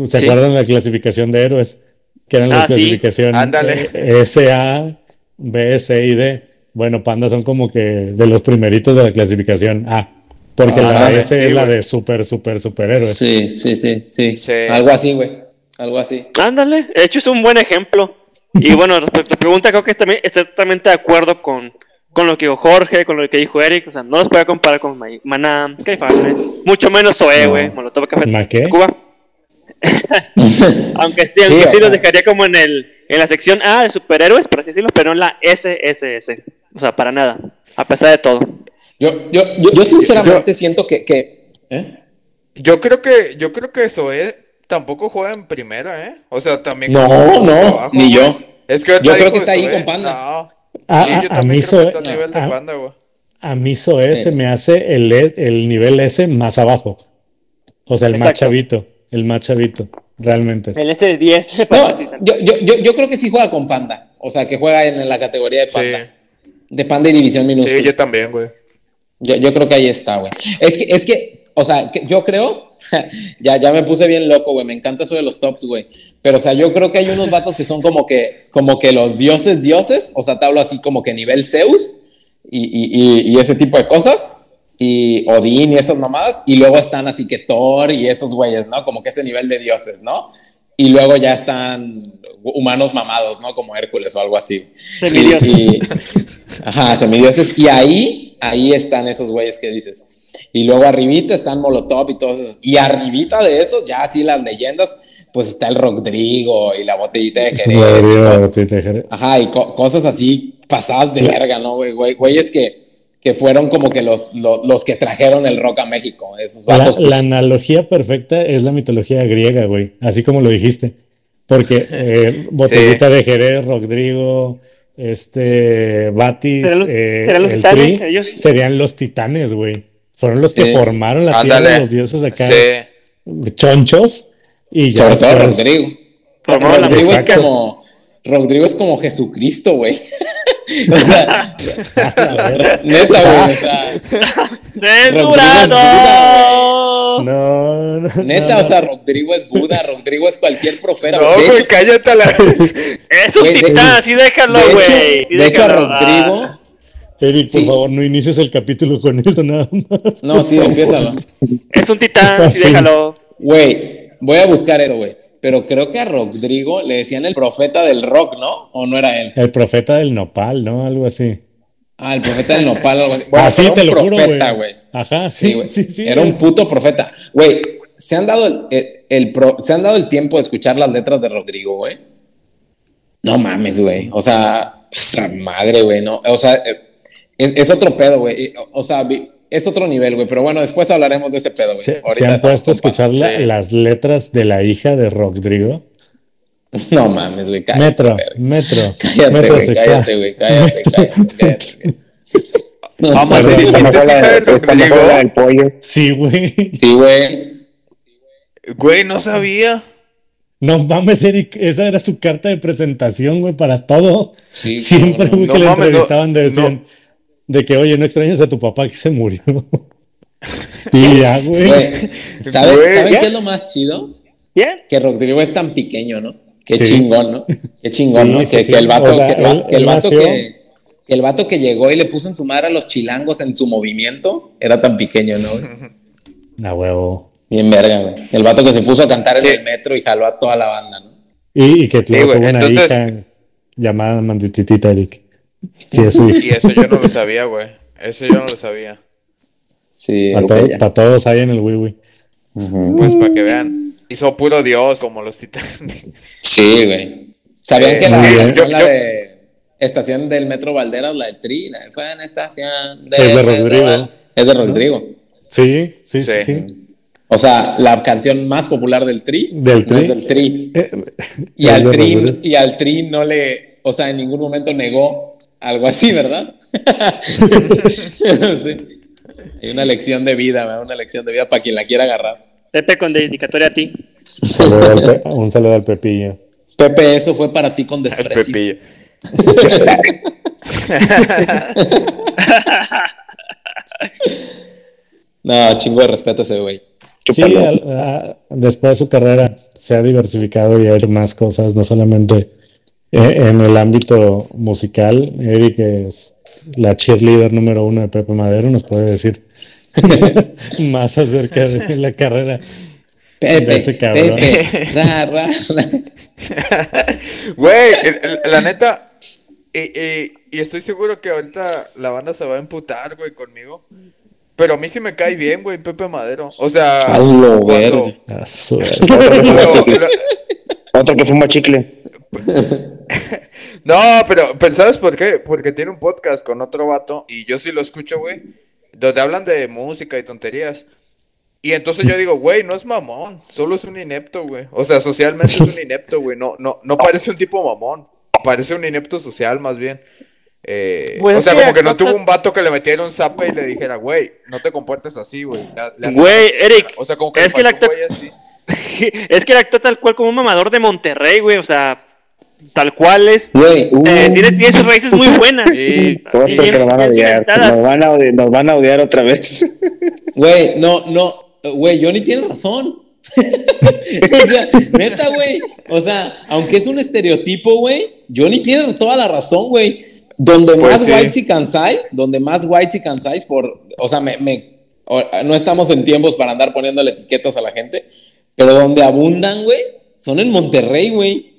¿Se Sí. acuerdan de la clasificación de héroes? Que eran la Ah, sí. clasificación Ándale. eh, S, A, B, C y D. Bueno, Panda son como que de los primeritos de la clasificación A. Porque la S sí, es la de super, super, superhéroes. Sí, sí, sí, sí. Sí. Algo así, güey. Algo así. Ándale, de hecho es un buen ejemplo. Y bueno, respecto a la pregunta, creo que también estoy totalmente de acuerdo con, con lo que dijo Jorge, con lo que dijo Eric. O sea, no los puede comparar con Ma- Maná, Caifanes, mucho menos No. güey, Molotov Café ¿Ma qué? Cuba. aunque sí, Sí, sí los dejaría como en el en la sección A de superhéroes, por así decirlo, pero en la SSS. O sea, para nada, a pesar de todo. Yo, yo, yo, yo sinceramente siento que. que ¿eh? Yo creo que, yo creo que Zoé tampoco juega en primera, ¿eh? O sea, también. No, no, ni yo. Es que Yo creo que está ahí con Panda. No. Ah, Sí, ah, yo a mí creo que Zoé- está al nivel de ah, Panda, güey. A mí se me hace el, E- el nivel S más abajo. O sea, el más chavito. El más chavito. Realmente. El S10, No, para sí, yo, yo, yo, yo creo que sí juega con Panda. O sea, que juega en, la categoría de Panda. Sí. De Panda y División Minúscula. Sí, yo también, güey. Yo, yo creo que ahí está, güey. Es que, es que, o sea, que yo creo, ya, ya me puse bien loco, güey. Me encanta eso de los tops, güey. Pero, o sea, yo creo que hay unos vatos que son como que, como que los dioses, dioses. O sea, te hablo así como que nivel Zeus y, y, y, y ese tipo de cosas. Y Odín y esas mamadas. Y luego están así que Thor y esos güeyes, ¿no? Como que ese nivel de dioses, ¿no? Y luego ya están humanos mamados, ¿no? Como Hércules o algo así. Semidioses. Ajá, semidioses. Y ahí, ahí están esos güeyes que dices. Y luego arribita están Molotov y todos esos. Y arribita de esos, ya así las leyendas, pues está el Rodrigo y la botellita de Jerez. y de Jerez. Ajá, y co- cosas así pasadas de verga, ¿no, güey? Güey- Güeyes que, que fueron como que los, los, los que trajeron el rock a México. Esos La, pues, la analogía perfecta es la mitología griega, güey. Así como lo dijiste. Porque eh, Botellita de Jerez, Rodrigo, este, Batis, ¿Serán los- eh, serán los el titanes, Tri, ellos? serían los titanes, güey. Fueron los que Sí. formaron la tierra Ándale. de los dioses acá, Sí. chonchos. Y ya sobre todo después- Rodrigo. Formaron la Rodrigo es como Rodrigo es como Jesucristo, güey. o sea, neta, güey, o sea, ¡Censurado! No, no, neta, no, o sea, Rodrigo es Buda, Rodrigo es cualquier profeta. No, güey, cállate a la. Es un Güey, de- titán, sí déjalo, de güey. sí de hecho, a. Rodrigo, Ah, Eric, por Sí. favor, no inicies el capítulo con eso nada más. no, sí, empiézalo. es un titán, sí Sí. déjalo. Güey, voy a buscar eso, güey. Pero creo que a Rodrigo le decían el profeta del rock, ¿no? ¿O no era él? El profeta del nopal, ¿no? Algo así. Ah, el profeta del nopal. algo así. Bueno, Así era te un lo profeta, güey. güey. Ajá, Sí, sí, güey. sí, sí. Era un puto profeta. Güey, ¿se han dado el, el- el pro- ¿se han dado el tiempo de escuchar las letras de Rodrigo, güey? No mames, güey. O sea, esa madre, güey, no. O sea, eh, es, es otro pedo, güey. O sea, vi- es otro nivel, güey. Pero bueno, después hablaremos de ese pedo, güey. Se, han puesto a escuchar la- Sí. las letras de la hija de Rodrigo. No mames, güey. Cállate, Metro, metro. Cállate, metro güey. sexual. Cállate, güey. Cállate, cállate, cállate. No, Vamos, mejor la, hija de Rodrigo. Sí, güey. Sí, güey. Güey, no sabía. No mames, Eric, esa era su carta de presentación, güey, para todo. Sí, Siempre, güey, no. que No le entrevistaban decían no. De que, oye, no extrañas a tu papá que se murió. y ya, güey. ¿saben, Güey. ¿saben ¿Ya? qué es lo más chido? ¿Bien? Que Rodrigo es tan pequeño, ¿no? Qué Sí. chingón, ¿no? Qué chingón, Sí, ¿no? sí, que, sí. que el vato, O sea, que el, va- que el él vato nació- que, que el vato que llegó y le puso en su madre a los chilangos en su movimiento era tan pequeño, ¿no? güey? A huevo. Bien verga, güey. El vato que se puso a cantar en el metro y jaló a toda la banda, ¿no? Y, y que tuvo una entonces- hija llamada Mandititita, Eric. Sí, es. Y eso yo no lo sabía, güey. Eso yo no lo sabía. Sí, Para, todo- para todos ahí en el Wii Ujú. Pues para que vean. Hizo puro Dios, como los titanes. Sí, güey. ¿Sabían que la sí, canción, yo- la yo- de estación del Metro Valderas, la del Tri, la de fue en estación Es de Rodrigo. Es de Rodrigo. Sí, sí, sí. Sí. sí. O sea, la canción más popular del Tri, Del no Tri. es del Tri. Eh, Y es al, de tri, y al Tri no le, o sea, en ningún momento negó algo así, ¿verdad? sí. Hay una lección de vida, ¿verdad? una lección de vida para quien la quiera agarrar. Pepe con dedicatoria a ti. Saludo al Pe- un saludo al Pepillo. Pepe, eso fue para ti con El desprecio. Pepillo. No, chingo de respeto a ese güey. Sí, a- después de su carrera se ha diversificado y ha hecho más cosas, no solamente en el ámbito musical. Eric es la cheerleader número uno de Pepe Madero, nos puede decir más acerca de la carrera. Pepe, De ese cabrón. Pepe, ra, ra, ra. Güey, la neta. Y, y- y estoy seguro que ahorita la banda se va a emputar, güey, conmigo. Pero a mí sí me cae bien, güey, Pepe Madero. O sea. A lo cuando- verga. Otro que fuma chicle. No, pero, pero ¿sabes por qué? Porque tiene un podcast con otro vato y yo sí lo escucho, güey, donde hablan de música y tonterías. Y entonces yo digo, güey, no es mamón, solo es un inepto, güey. O sea, socialmente es un inepto, güey. No, no, no parece un tipo mamón, parece un inepto social más bien. Eh, Pues o sea, sí, como que no tuvo un vato que le metiera un zape y le dijera, güey, no te comportes así, güey. Güey, Eric, O sea, como que es le que güey así. es que él actuó tal cual como un mamador de Monterrey, güey. O sea, tal cual es. Güey, eh, tiene, tiene sus raíces muy buenas. Sí, Sí, nos van a odiar. Nos van a odiar, nos van a odiar otra vez. güey, no, no, güey, Johnny tiene razón. o sea, neta, güey. O sea, aunque es un estereotipo, güey, Johnny tiene toda la razón, güey. Donde Pues más sí. white y cansai, donde más white y cansai por, o sea, me, me- o- no estamos en tiempos para andar poniéndole etiquetas a la gente, pero donde abundan, güey, son en Monterrey, güey.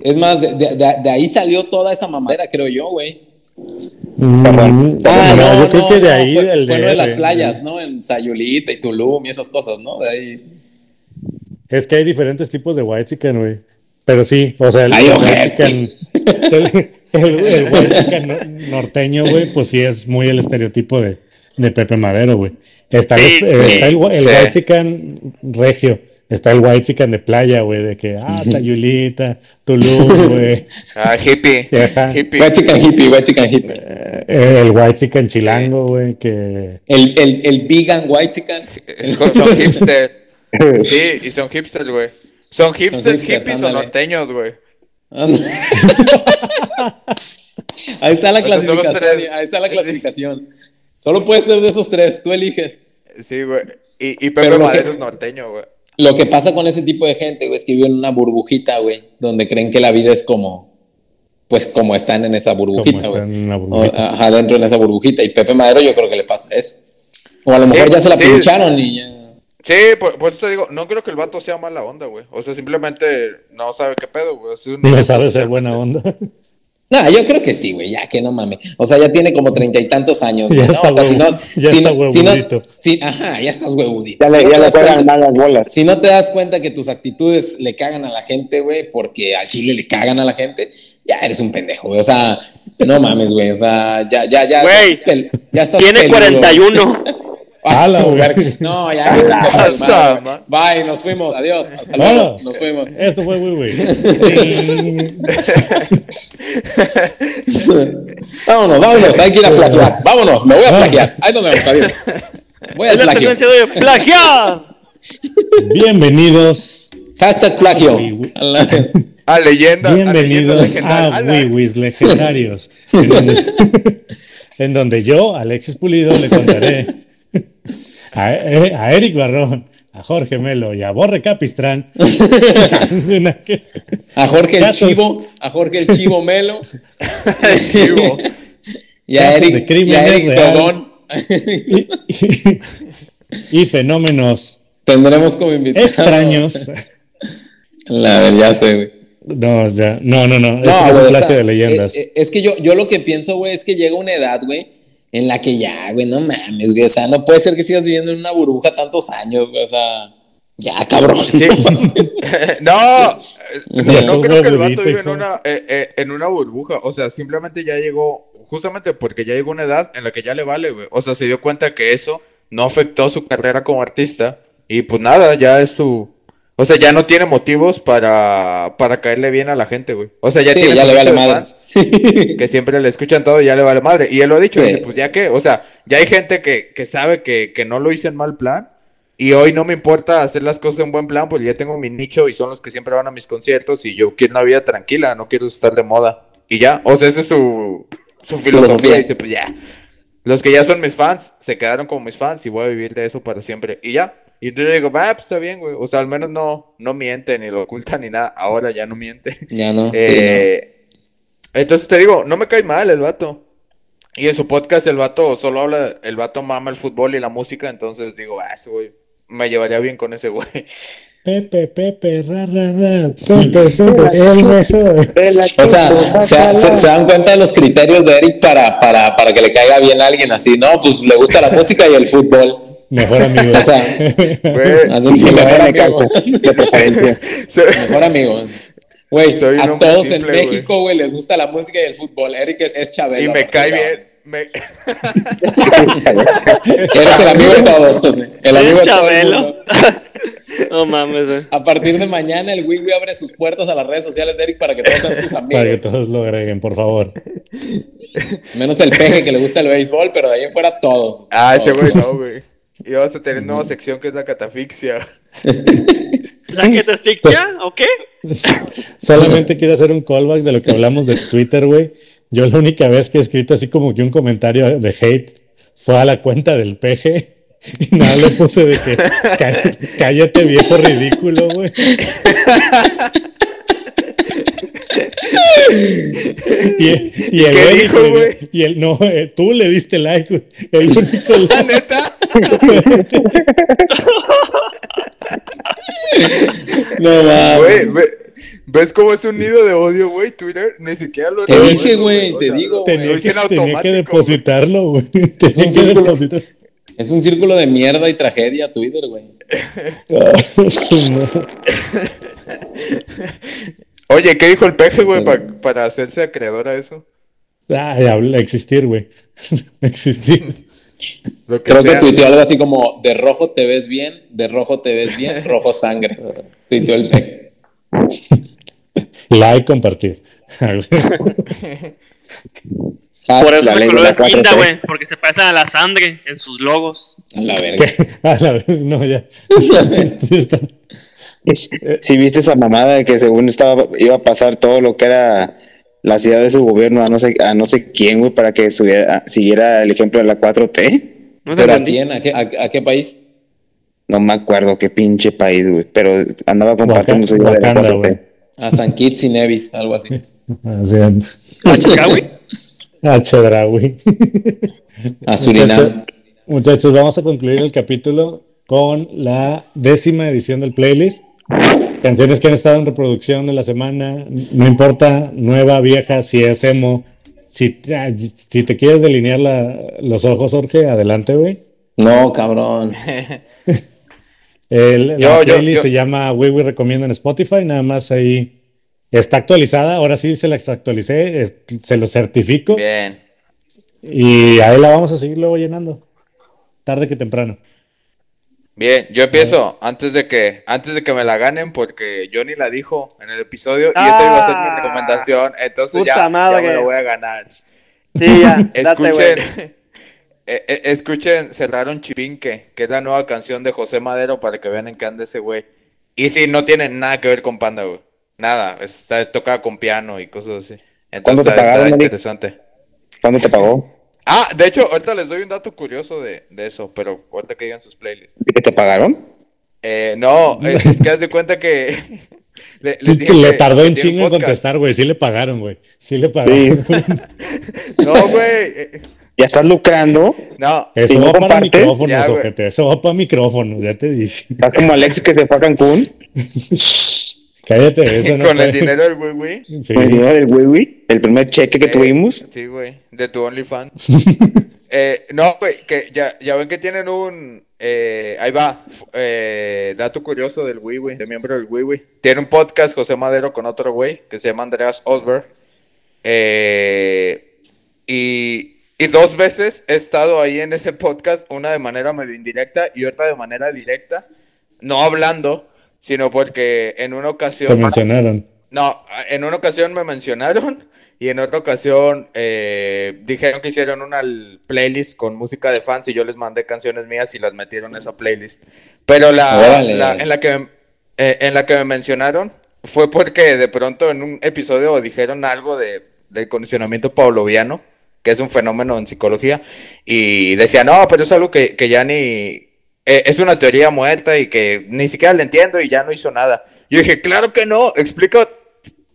Es más, de, de- de- de ahí salió toda esa mamadera, creo yo, güey. Mm, Ah, no, no, yo creo no, que de no, ahí fue, del fue de las playas, ¿no? En Sayulita y Tulum y esas cosas, ¿no? De ahí. Es que hay diferentes tipos de white chicken, güey. Pero sí, o sea, el, Ay, el white chicken, el, el- el white chicken no- norteño, güey, pues sí es muy el estereotipo de, de Pepe Madero, güey. Está, Sí, el, sí, eh, está el, gua- el sí. white chicken regio, está el white chicken de playa, güey, de que, ah, Sayulita, Tulum, güey. Ah, hippie. Ajá. Hippie. White chicken hippie, white chicken hippie. Eh, El white chicken chilango, güey, que... El, el, el vegan white chicken. Eh, Son hipster. Sí, y son hipsters, güey. Son hipsters, hipsters, hippies o norteños, güey. ahí está la son clasificación. Ahí está la clasificación. Solo puede ser de esos tres, tú eliges. Sí, güey. Y, y Pepe Madero que- es norteño, güey. Lo que pasa con ese tipo de gente, güey, es que viven en una burbujita, güey, donde creen que la vida es como, pues como están en esa burbujita, güey. están en esa burbujita. Y Pepe Madero yo creo que le pasa eso. O a lo mejor Sí, ya se la sí. pincharon y ya. Sí, por, por eso te digo, no creo que el vato sea mala onda, güey. O sea, simplemente no sabe qué pedo, güey. Es un No sabe ser buena onda. No, yo creo que sí, güey, ya que no mames. O sea, ya tiene como treinta y tantos años. Ya está o sea, si no, ya si está no- si no- huevudito. si- ajá, ya estás huevudito. Ya le, ya le das juegan cuenta- mal las bolas. Si no te das cuenta que tus actitudes le cagan a la gente, güey, porque al chile le cagan a la gente, ya eres un pendejo, güey. O sea, no mames, güey. O sea, ya, ya, ya. Güey, ya ya estás Tiene peludo. 41. Verga. No, ya, a man. Bye, nos fuimos. Adiós. Hasta luego. Nos fuimos. Esto fue güey. vámonos, vámonos. Hay que ir a plagiar. Vámonos, me voy a plagiar. Ahí nos vemos. Adiós. Voy plagio. tendencia de plagiar. Bienvenidos, Hashtag plagio. A leyenda. bienvenidos a a. Wiwis Legendarios, en donde, en donde yo, Alexis Pulido, le contaré a, eh, a Eric Barrón, a Jorge Melo y a Borre Capistrán. A Jorge el Casos. Chivo, a Jorge el Chivo Melo Chivo. y a Casos Eric, y a Eric y, y- y fenómenos Tendremos como invitados. extraños. La verdad, ya sé, güey. No, ya, no, no, no. No, es un plagio de leyendas. eh, eh, Es, que yo, yo lo que pienso, güey, es que llega una edad, güey, en la que ya, güey, no mames, güey. O sea, no puede ser que sigas viviendo en una burbuja tantos años, güey. O sea, ya, cabrón. Sí. no, no, no creo que el vato vive en una, eh, eh, en una burbuja. O sea, simplemente ya llegó, justamente porque ya llegó una edad en la que ya le vale, güey. O sea, se dio cuenta que eso no afectó su carrera como artista. Y pues nada, ya es su... O sea, ya no tiene motivos para, para caerle bien a la gente, güey. O sea, ya Sí, tiene ya le vale madre. fans que siempre le escuchan todo y ya le vale madre. Y él lo ha dicho, Sí. dice, pues ya que, o sea, ya hay gente que, que sabe que, que no lo hice en mal plan. Y hoy no me importa hacer las cosas en buen plan, porque ya tengo mi nicho y son los que siempre van a mis conciertos y yo quiero una vida tranquila, no quiero estar de moda. Y ya, o sea, esa es su, su filosofía. Filosofía. Dice, pues ya, los que ya son mis fans se quedaron como mis fans y voy a vivir de eso para siempre. Y ya. Y entonces digo, ah, pues está bien, güey. O sea, al menos no, no miente ni lo oculta ni nada. Ahora ya no miente. ya no. sí, Eh, Entonces te digo, no me cae mal el vato. Y en su podcast el vato solo habla, el vato mama el fútbol y la música, entonces digo, ah, ese güey, me llevaría bien con ese güey. Pepe, Pepe, ra, ra, ra, Pepe, Pepe, el mejor. O sea, se, se- se dan cuenta de los criterios de Eric para, para, para que le caiga bien a alguien así, ¿no? Pues le gusta la música y el fútbol. Mejor amigo. O sea, Güey, así que mejor me amigo. de preferencia. Mejor amigo. Güey, a todos simple, en México, güey, les gusta la música y el fútbol. Eric es, es Chabelo. y me cae bien. me- Eres el amigo de todos, o sea, el amigo de Chabelo. no mames, güey. A partir de mañana, el Wiwi abre sus puertas a las redes sociales de Eric para que todos sean sus Para que amigos. todos lo agreguen, por favor. Menos el peje que le gusta el béisbol, pero de ahí en fuera todos. Ah, ese güey no, güey. Y vamos a tener nueva sección que es la catafixia. ¿La asfixia o qué? Solamente quiero hacer un callback de lo que hablamos de Twitter, güey. Yo la única vez que he escrito así como que un comentario de hate fue a la cuenta del peje. Y nada, le puse de que "Cá- cállate viejo ridículo, güey. Y, y el ¿Qué güey dijo, le- güey? Y el, no, eh, tú le diste like, güey. El único La neta. No mames. Güey, ¿ves cómo es un nido de odio, güey? Twitter ni siquiera lo Te dije, güey, o te sea, digo, lo- Tenía que, tenía depositarlo, güey. un Tenía que círculo. depositar. Es un círculo de mierda y tragedia Twitter, güey. Ah. Oye, ¿qué dijo el peje, güey, pa- para hacerse acreedor a eso? Habla- existir, güey. existir. Lo que Creo que tuiteó algo así como, de rojo te ves bien, de rojo te ves bien, rojo sangre. Tuiteó el peje. Like, compartir. Ah, Por eso la color es guinda, 4T. güey. Porque se parecen a la sangre en sus logos. A la verga. A la vez, no, ya. Si viste esa mamada de que según estaba iba a pasar todo lo que era la ciudad de su gobierno a no sé a no sé quién, güey, para que subiera, siguiera el ejemplo de la 4T. No te ¿Pero a entendí. quién? ¿A qué, a, a qué país? No me acuerdo qué pinche país, güey, pero andaba compartiendo su idea de la Wakanda, 4T. güey. A San Kitts y Nevis, algo así. Así ¿A Chicago? A Chedraui. A Surinam. Muchachos, vamos a concluir el capítulo con la décima edición del playlist. Canciones que han estado en reproducción de la semana. No importa, nueva, vieja, si es emo. Si, te- si te quieres delinear la- los ojos, Jorge, adelante, güey. No, cabrón. El- la Yo, yo, playlist yo. se llama We We Recomienda en Spotify, nada más ahí está actualizada. Ahora sí se la actualicé, es- se lo certifico Bien. y ahí la vamos a seguir luego llenando. Tarde que temprano. Bien, yo empiezo antes de que antes de que me la ganen porque Johnny la dijo en el episodio y esa iba a ser mi Ah, recomendación, entonces ya, ya me la voy a ganar. Sí, ya. Escuchen, eh, eh, escuchen Cerraron Chipinque, que es la nueva canción de José Madero para que vean en qué anda ese güey. Y sí, no tiene nada que ver con Panda, güey. Nada, está tocada con piano y cosas así. ¿Cuándo Entonces está, pagaron, interesante. ¿Cuándo te pagó? Ah, de hecho, ahorita les doy un dato curioso de, de eso, pero ahorita que digan sus playlists. ¿De que te pagaron? Eh, no, eh, es que haz de cuenta que le, les dije le que- tardó un chingo en contestar, güey. Sí le pagaron, güey. Sí le pagaron. No, güey. eh, ¿Ya estás lucrando? No, Eso ¿Y no va para compartes? micrófonos, Ya, ojete. Eso va para micrófonos, ya te dije. ¿Estás como Alex que se fue a Cancún? Cállate, eso no con el dinero del güey, güey. Sí. Con el dinero del Wiwi, el primer cheque que Eh, tuvimos. Sí, güey, de tu OnlyFans. eh, no, güey, que ya, ya ven que tienen un... eh, ahí va, eh, dato curioso del güey, de miembro del güey. Tiene un podcast José Madero con otro güey que se llama Andreas Osberg. Eh, y, y dos veces he estado ahí en ese podcast, una de manera medio indirecta y otra de manera directa. No hablando, sino porque en una Te ocasión... mencionaron. No, en una ocasión me mencionaron y en otra ocasión eh, dijeron que hicieron una playlist con música de fans y yo les mandé canciones mías y las metieron en esa playlist. Pero la, la- en, la que, me- eh, en la que me mencionaron fue porque de pronto en un episodio dijeron algo de, del condicionamiento pavloviano, que es un fenómeno en psicología, y decía, no, pero es algo que, que ya ni... eh, es una teoría muerta y que ni siquiera la entiendo y ya no hizo nada. Yo dije, claro que no, explica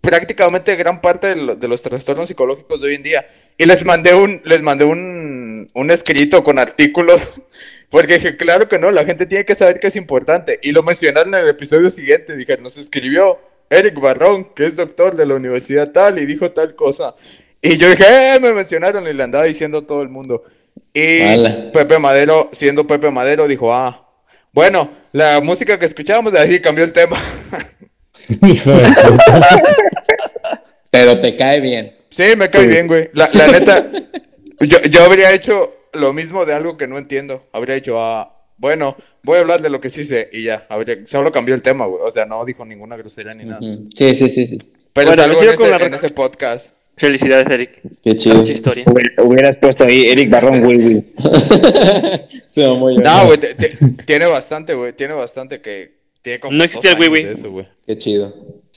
prácticamente gran parte de, lo- de los trastornos psicológicos de hoy en día. Y les mandé un, les mandé un, un escrito con artículos, porque dije, claro que no, la gente tiene que saber que es importante. Y lo mencionaron en el episodio siguiente, dije, nos escribió Eric Barrón, que es doctor de la universidad tal, y dijo tal cosa. Y yo dije, eh, me mencionaron y le andaba diciendo a todo el mundo. Y. Pepe Madero, siendo Pepe Madero, dijo, ah, bueno, la música que escuchábamos, así cambió el tema. De. Pero te cae bien. Sí, me cae bien, güey. La, la neta, yo, yo habría hecho lo mismo de algo que no entiendo. Habría dicho, ah, bueno, voy a hablar de lo que sí sé y ya. Habría, solo cambió el tema, güey. O sea, no dijo ninguna grosería ni nada. Sí, sí, sí, sí. Pero Bueno, es algo sigo en con ese, la en ese podcast. Felicidades, Eric. Qué chido. Mucha historia. Hubiera- Hubieras puesto ahí Eric Barrón, güey. Se va muy bien. No, güey, tiene bastante, güey. Tiene bastante que. Tiene como No existía el güey. Qué chido.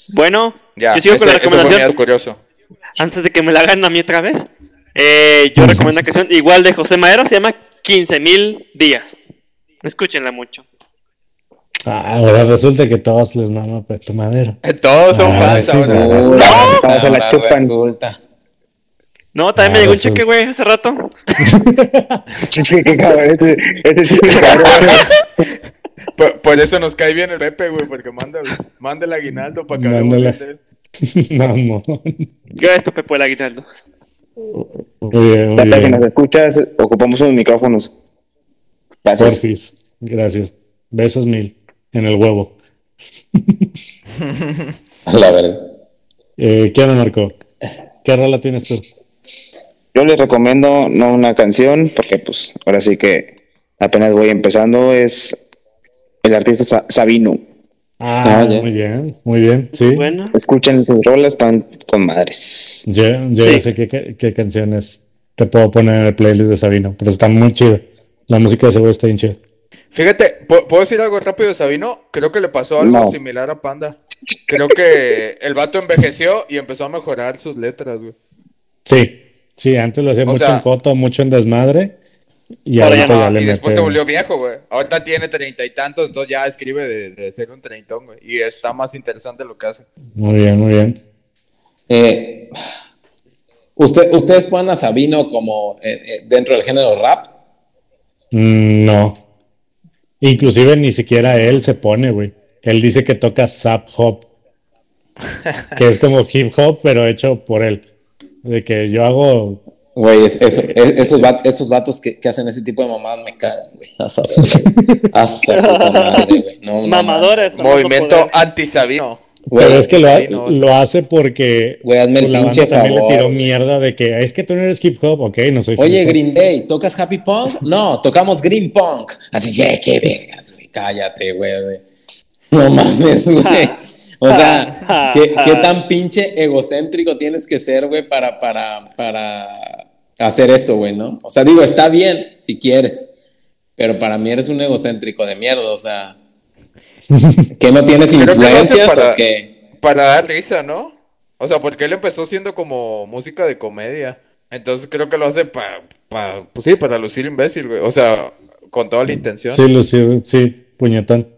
Bueno, Ya, yo sigo con la ese- fue mi recomendación. curioso. Antes de que me la hagan a mí otra vez, eh, yo recomiendo una canción igual de José Madero, se llama 15.000 días. Escúchenla mucho. Ah, ahora resulta que todos les mama Pepe Madero. Todos son Ah, fans ahora. Todos se la chupan. resulta. No, también me Ah, llegó un cheque, güey, hace rato. Qué cabrón, ese, es cabrón. Por, por eso nos cae bien el Pepe, güey, porque manda, manda el aguinaldo para que hablemos Mándala. él. Mamón. Gracias, Pepe, por el aguinaldo. Muy bien, muy Hasta que nos escuchas, ocupamos unos micrófonos. Gracias. Porfis. Gracias. Besos mil en el huevo. A la verga. Eh, ¿Qué me marcó? ¿Qué rola tienes tú? Yo les recomiendo no una canción, porque pues ahora sí que apenas voy empezando, es el artista Sa- Sabino. Ah, Ah, ya. muy bien, muy bien. Sí. Bueno, Escuchen sus rolas, están con madres. Yo, yo Sí. ya sé qué, qué, qué canciones te puedo poner en el playlist de Sabino, pero está muy chido. La música de ese güey está bien chida. Fíjate, ¿pu- ¿puedo decir algo rápido de Sabino? Creo que le pasó algo No. similar a Panda. Creo que el vato envejeció y empezó a mejorar sus letras, güey. Sí, sí, antes lo hacía O mucho sea- en coto, mucho en desmadre. Y Ahora ya ahorita no, ya le Y después se volvió viejo, güey. Ahorita tiene treinta y tantos, entonces ya escribe de, de ser un treintón, güey. Y está más interesante lo que hace. Muy bien, muy bien. Eh, usted, ¿Ustedes ponen a Sabino como eh, eh, dentro del género rap? Mm, No. Inclusive ni siquiera él se pone, güey. Él dice que toca zap hop. que es como hip hop, pero hecho por él. De que yo hago. Güey, es- eso- es- esos, va- esos vatos que, que hacen ese tipo de mamadas me cagan, güey. A saber, güey. A saber, puta madre, güey. No, no mamadores. mames. Movimiento anti-Sabino. Güey, pero es que lo, ha- sea. lo hace porque. Güey, hazme el pues, la pinche banda también favor, le tiró mierda de que es que tú no eres hip hop. Ok, no soy Oye, hip hop. Green Day, ¿tocas Happy Punk? No, tocamos Green Punk. Así que, qué vergas, güey. Cállate, güey. güey. No mames, güey. O sea, ¿qué, qué tan pinche egocéntrico tienes que ser, güey, para, para, para hacer eso, güey, ¿no? O sea, digo, está bien si quieres, pero para mí eres un egocéntrico de mierda, o sea, que no tienes Creo que influencias para- o qué. Para dar risa, ¿no? O sea, porque él empezó siendo como música de comedia. Entonces creo que lo hace para, pues sí, para lucir imbécil, güey. O sea, con toda la intención. Sí, lo sí, puñetón.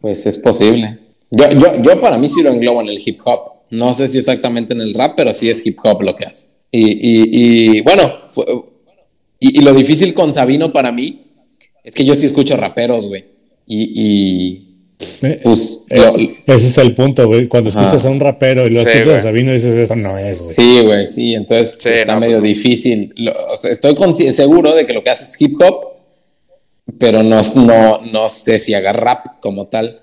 Pues es posible. Yo, yo, yo para mí sí lo englobo en el hip hop. No sé si exactamente en el rap, pero sí es hip hop lo que hace. Y, y, y bueno, fue- y, y lo difícil con Sabino para mí es que yo sí escucho raperos, güey. Y, y, pues eh, lo- ese es el punto, güey. Cuando Ajá. escuchas a un rapero y lo Sí, escuchas a Sabino, dices, eso no es, güey. sí, güey, sí. Entonces Sí, está no, medio pues no. difícil. Lo- o sea, estoy seguro de que lo que hace es hip hop, pero no, no, no sé si haga rap como tal.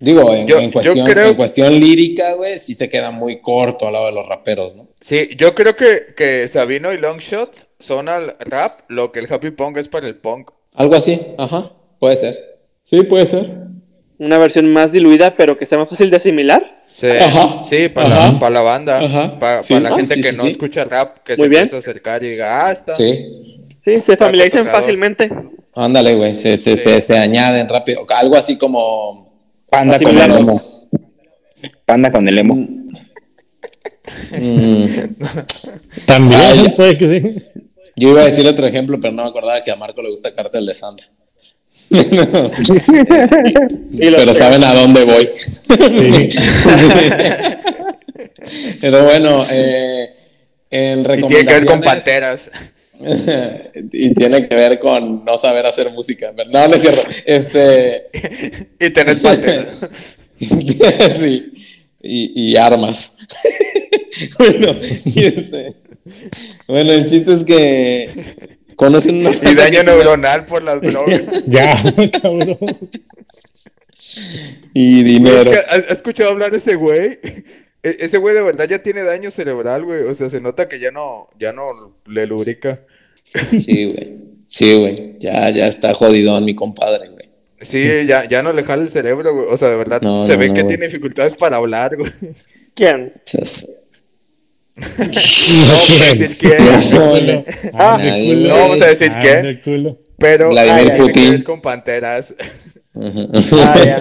Digo, en, Yo- en yo cuestión, creo- en cuestión lírica, güey, sí se queda muy corto al lado de los raperos, ¿no? Sí, yo creo que, que Sabino y Longshot son al rap lo que el Happy Punk es para el punk. Algo así, ajá, puede ser. Sí, puede ser. Una versión más diluida, pero que sea más fácil de asimilar. Sí, Ajá, sí para, ajá. la, para la banda, Ajá, para, sí. para la Ah, gente sí, que sí, no escucha rap, que Muy se bien. empieza a acercar y diga, ah, está. Sí, Sí, se familiarizan fácilmente. ándale, güey, se, se, Sí. se, se añaden rápido. Algo así como... Panda con el emo. Panda con el emo. mm, También Ah, puede que sí. yo iba a decir otro ejemplo, pero no me acordaba que a Marco le gusta Cartel de Santa. Pero saben a dónde voy. Sí. Pero bueno, eh, En Y tiene que ver con recomendaciones. panteras. y tiene que ver con no saber hacer música. No, no es cierto. Este. Y tener panteras. sí. Y, y armas. bueno, y este, bueno, el chiste es que conocen una Y daño neuronal por las drogas. Ya, cabrón. y Es dinero. que, ¿Has escuchado hablar de ese güey? E- Ese güey de verdad ya tiene daño cerebral, güey. O sea, se nota que ya no, ya no le lubrica. Sí, güey. Sí, güey. Ya, ya está jodidón mi compadre, güey. Sí, ya, ya no le jala el cerebro, güey. O sea, de verdad, No, se no, ve no, que güey. tiene dificultades para hablar, güey. ¿Quién? Es- No vamos a decir quién. Ah, no vamos a decir quién, pero Vladimir que Putin. ver con panteras. Ah.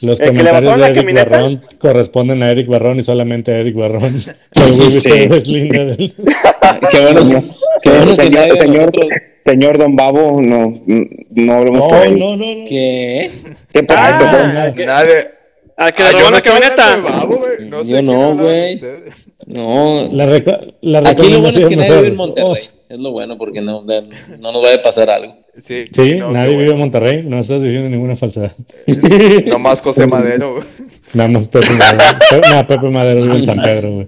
Los ¿El que le comentarios de Eric? Barrón corresponden a Eric Barrón y solamente a Eric Barrón. Sí. deslinda del- Qué bueno, qué bueno que señor, nadie de señor, nosotros. señor Don Babo, no, no hablemos por No, ahí. no, no, no. ¿Qué? ¿Qué pasa? Ah, que- Nadie. que Ah, le yo robó la camioneta. Babo. No sé Yo no, güey. No. La, la Aquí lo bueno es que nadie mejor. vive en Monterrey. Oh, Es lo bueno porque no, no nos vaya a pasar algo. Sí, Sí, no, nadie vive en. Monterrey, no estás diciendo ninguna falsedad. Nomás José Madero. Nada más Pepe Madero. No, Pepe Madero vive en San Pedro, güey.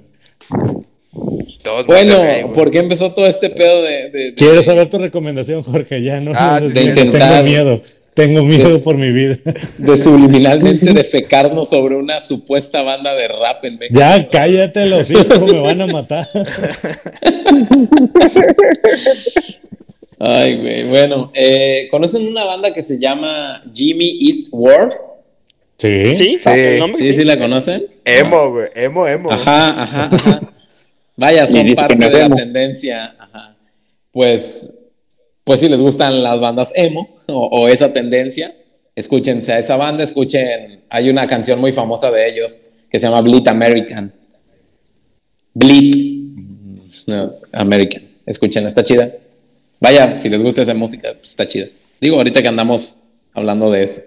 Todos Bueno. ¿por qué empezó todo este pedo de. de- de- Quiero saber tu recomendación, Jorge. Ya no. Ah, de tengo intentar- miedo. Tengo miedo por mi vida. de subliminalmente defecarnos sobre una supuesta banda de rap en México? Ya, cállate los hijos, me van a matar. Ay, güey. Bueno, eh, ¿conocen una banda que se llama Jimmy Eat World? Sí. Sí, Sí. Sí, sí la conocen. Emo, güey. Emo, emo. Ajá, ajá, ajá. Vaya, son parte de la tendencia. Ajá. Pues, pues si les gustan las bandas emo o, o esa tendencia, escúchense a esa banda, escuchen. Hay una canción muy famosa de ellos que se llama Bleed American. Bleed no, American. Escuchen, está chida. Vaya, si les gusta esa música, pues está chida. Digo, ahorita que andamos hablando de eso.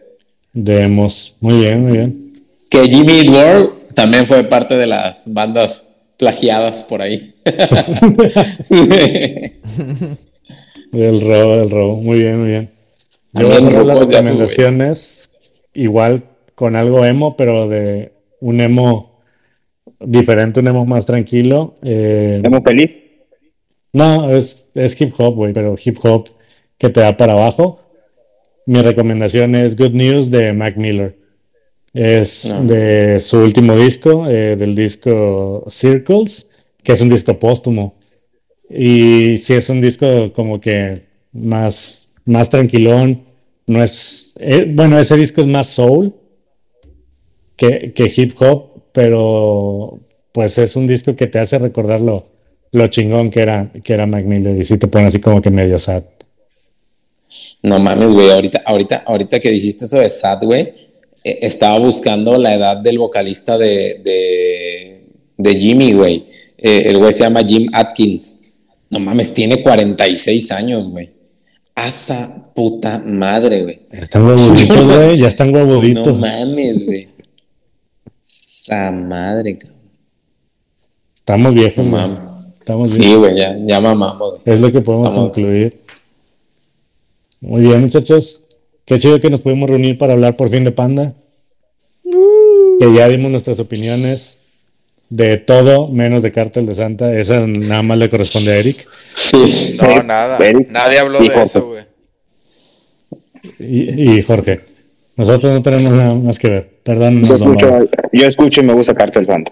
Demos. Muy bien, muy bien. Que Jimmy World también fue parte de las bandas plagiadas por ahí. Del robo, del robo. Muy bien, muy bien. Yo voy a hacer las recomendaciones igual con algo emo, pero de un emo diferente, un emo más tranquilo. Eh, Estamos feliz. no, es, es hip hop, güey, pero hip hop que te da para abajo. Mi recomendación es Good News de Mac Miller. Es No. de su último disco, eh, del disco Circles, que es un disco póstumo. Y sí es un disco como que más, más tranquilón. No es, eh, bueno, ese disco es más soul que, hip hop, pero pues es un disco que te hace recordar lo, lo chingón que era, que era Mac Miller. Y sí te pone así como que medio sad. No mames, güey, ahorita, ahorita, ahorita que dijiste eso de Sad, güey, eh, estaba buscando la edad del vocalista de, de, de Jimmy, güey. Eh, el güey se llama Jim Atkins. No mames, tiene 46 años, güey. Asa puta madre, güey. Ya están huevuditos, güey. Ya están No huevuditos. mames, güey. Esa madre, cabrón. Estamos viejos, No güey. mames. Estamos Sí, viejos. güey, ya, ya mamamos, güey. Es lo que podemos Estamos- concluir. Muy bien, muchachos. Qué chido que nos pudimos reunir para hablar por fin de Panda. Que ya dimos nuestras opiniones de todo menos de Cártel de Santa. Esa nada más le corresponde a Eric. Sí. No, nada. Eric. Nadie habló de eso, güey. Y, y Jorge. Nosotros no tenemos nada más que ver. Yo Perdónenos, don escucho, yo escucho y me gusta Cartel Santo.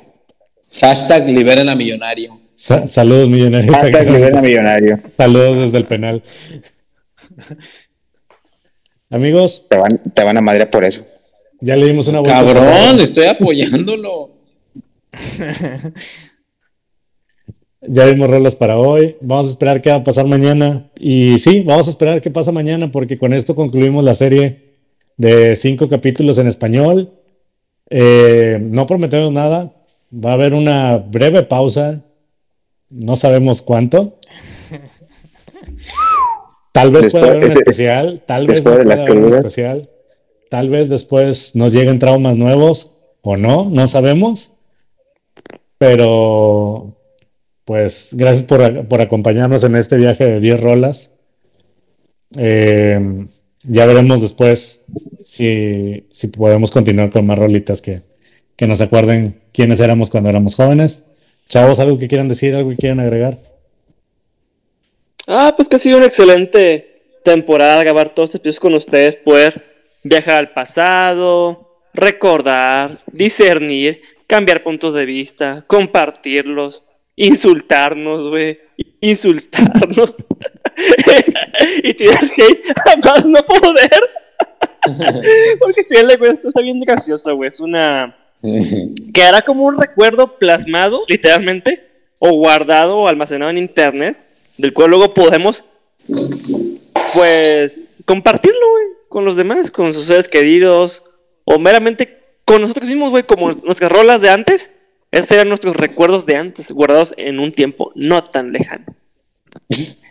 Hashtag liberen a millonario. Sa- saludos, millonarios. Hasta que a millonario. Saludos desde el penal. Amigos, Te van, te van a madrear por eso. ya le dimos una vuelta. Cabrón, estoy apoyándolo. Ya vimos rolas para hoy. Vamos a esperar qué va a pasar mañana. Y sí, vamos a esperar qué pasa mañana porque con esto concluimos la serie de cinco capítulos en español. Eh, no prometemos nada. Va a haber una breve pausa. No sabemos cuánto. Tal vez Después- pueda haber un especial. Tal vez no pueda haber un especial. Tal vez después nos lleguen traumas nuevos o no. No sabemos. Pero pues gracias por, por acompañarnos en este viaje de 10 rolas. Eh, ya veremos después si, si podemos continuar con más rolitas que, que nos acuerden quiénes éramos cuando éramos jóvenes. Chavos, ¿algo que quieran decir? ¿Algo que quieran agregar? Ah, pues que ha sido una excelente temporada grabar todos estos episodios con ustedes, poder viajar al pasado, recordar, discernir, cambiar puntos de vista, compartirlos, insultarnos, güey, insultarnos y tirar hate a más no poder. Porque si le esto está bien gracioso, güey, es una... Quedará como un recuerdo plasmado, literalmente, o guardado o almacenado en internet, del cual luego podemos, pues, compartirlo, güey, con los demás, con sus seres queridos, o meramente con nosotros mismos, güey, como nuestras rolas de antes. Esos eran nuestros recuerdos de antes, guardados en un tiempo no tan lejano.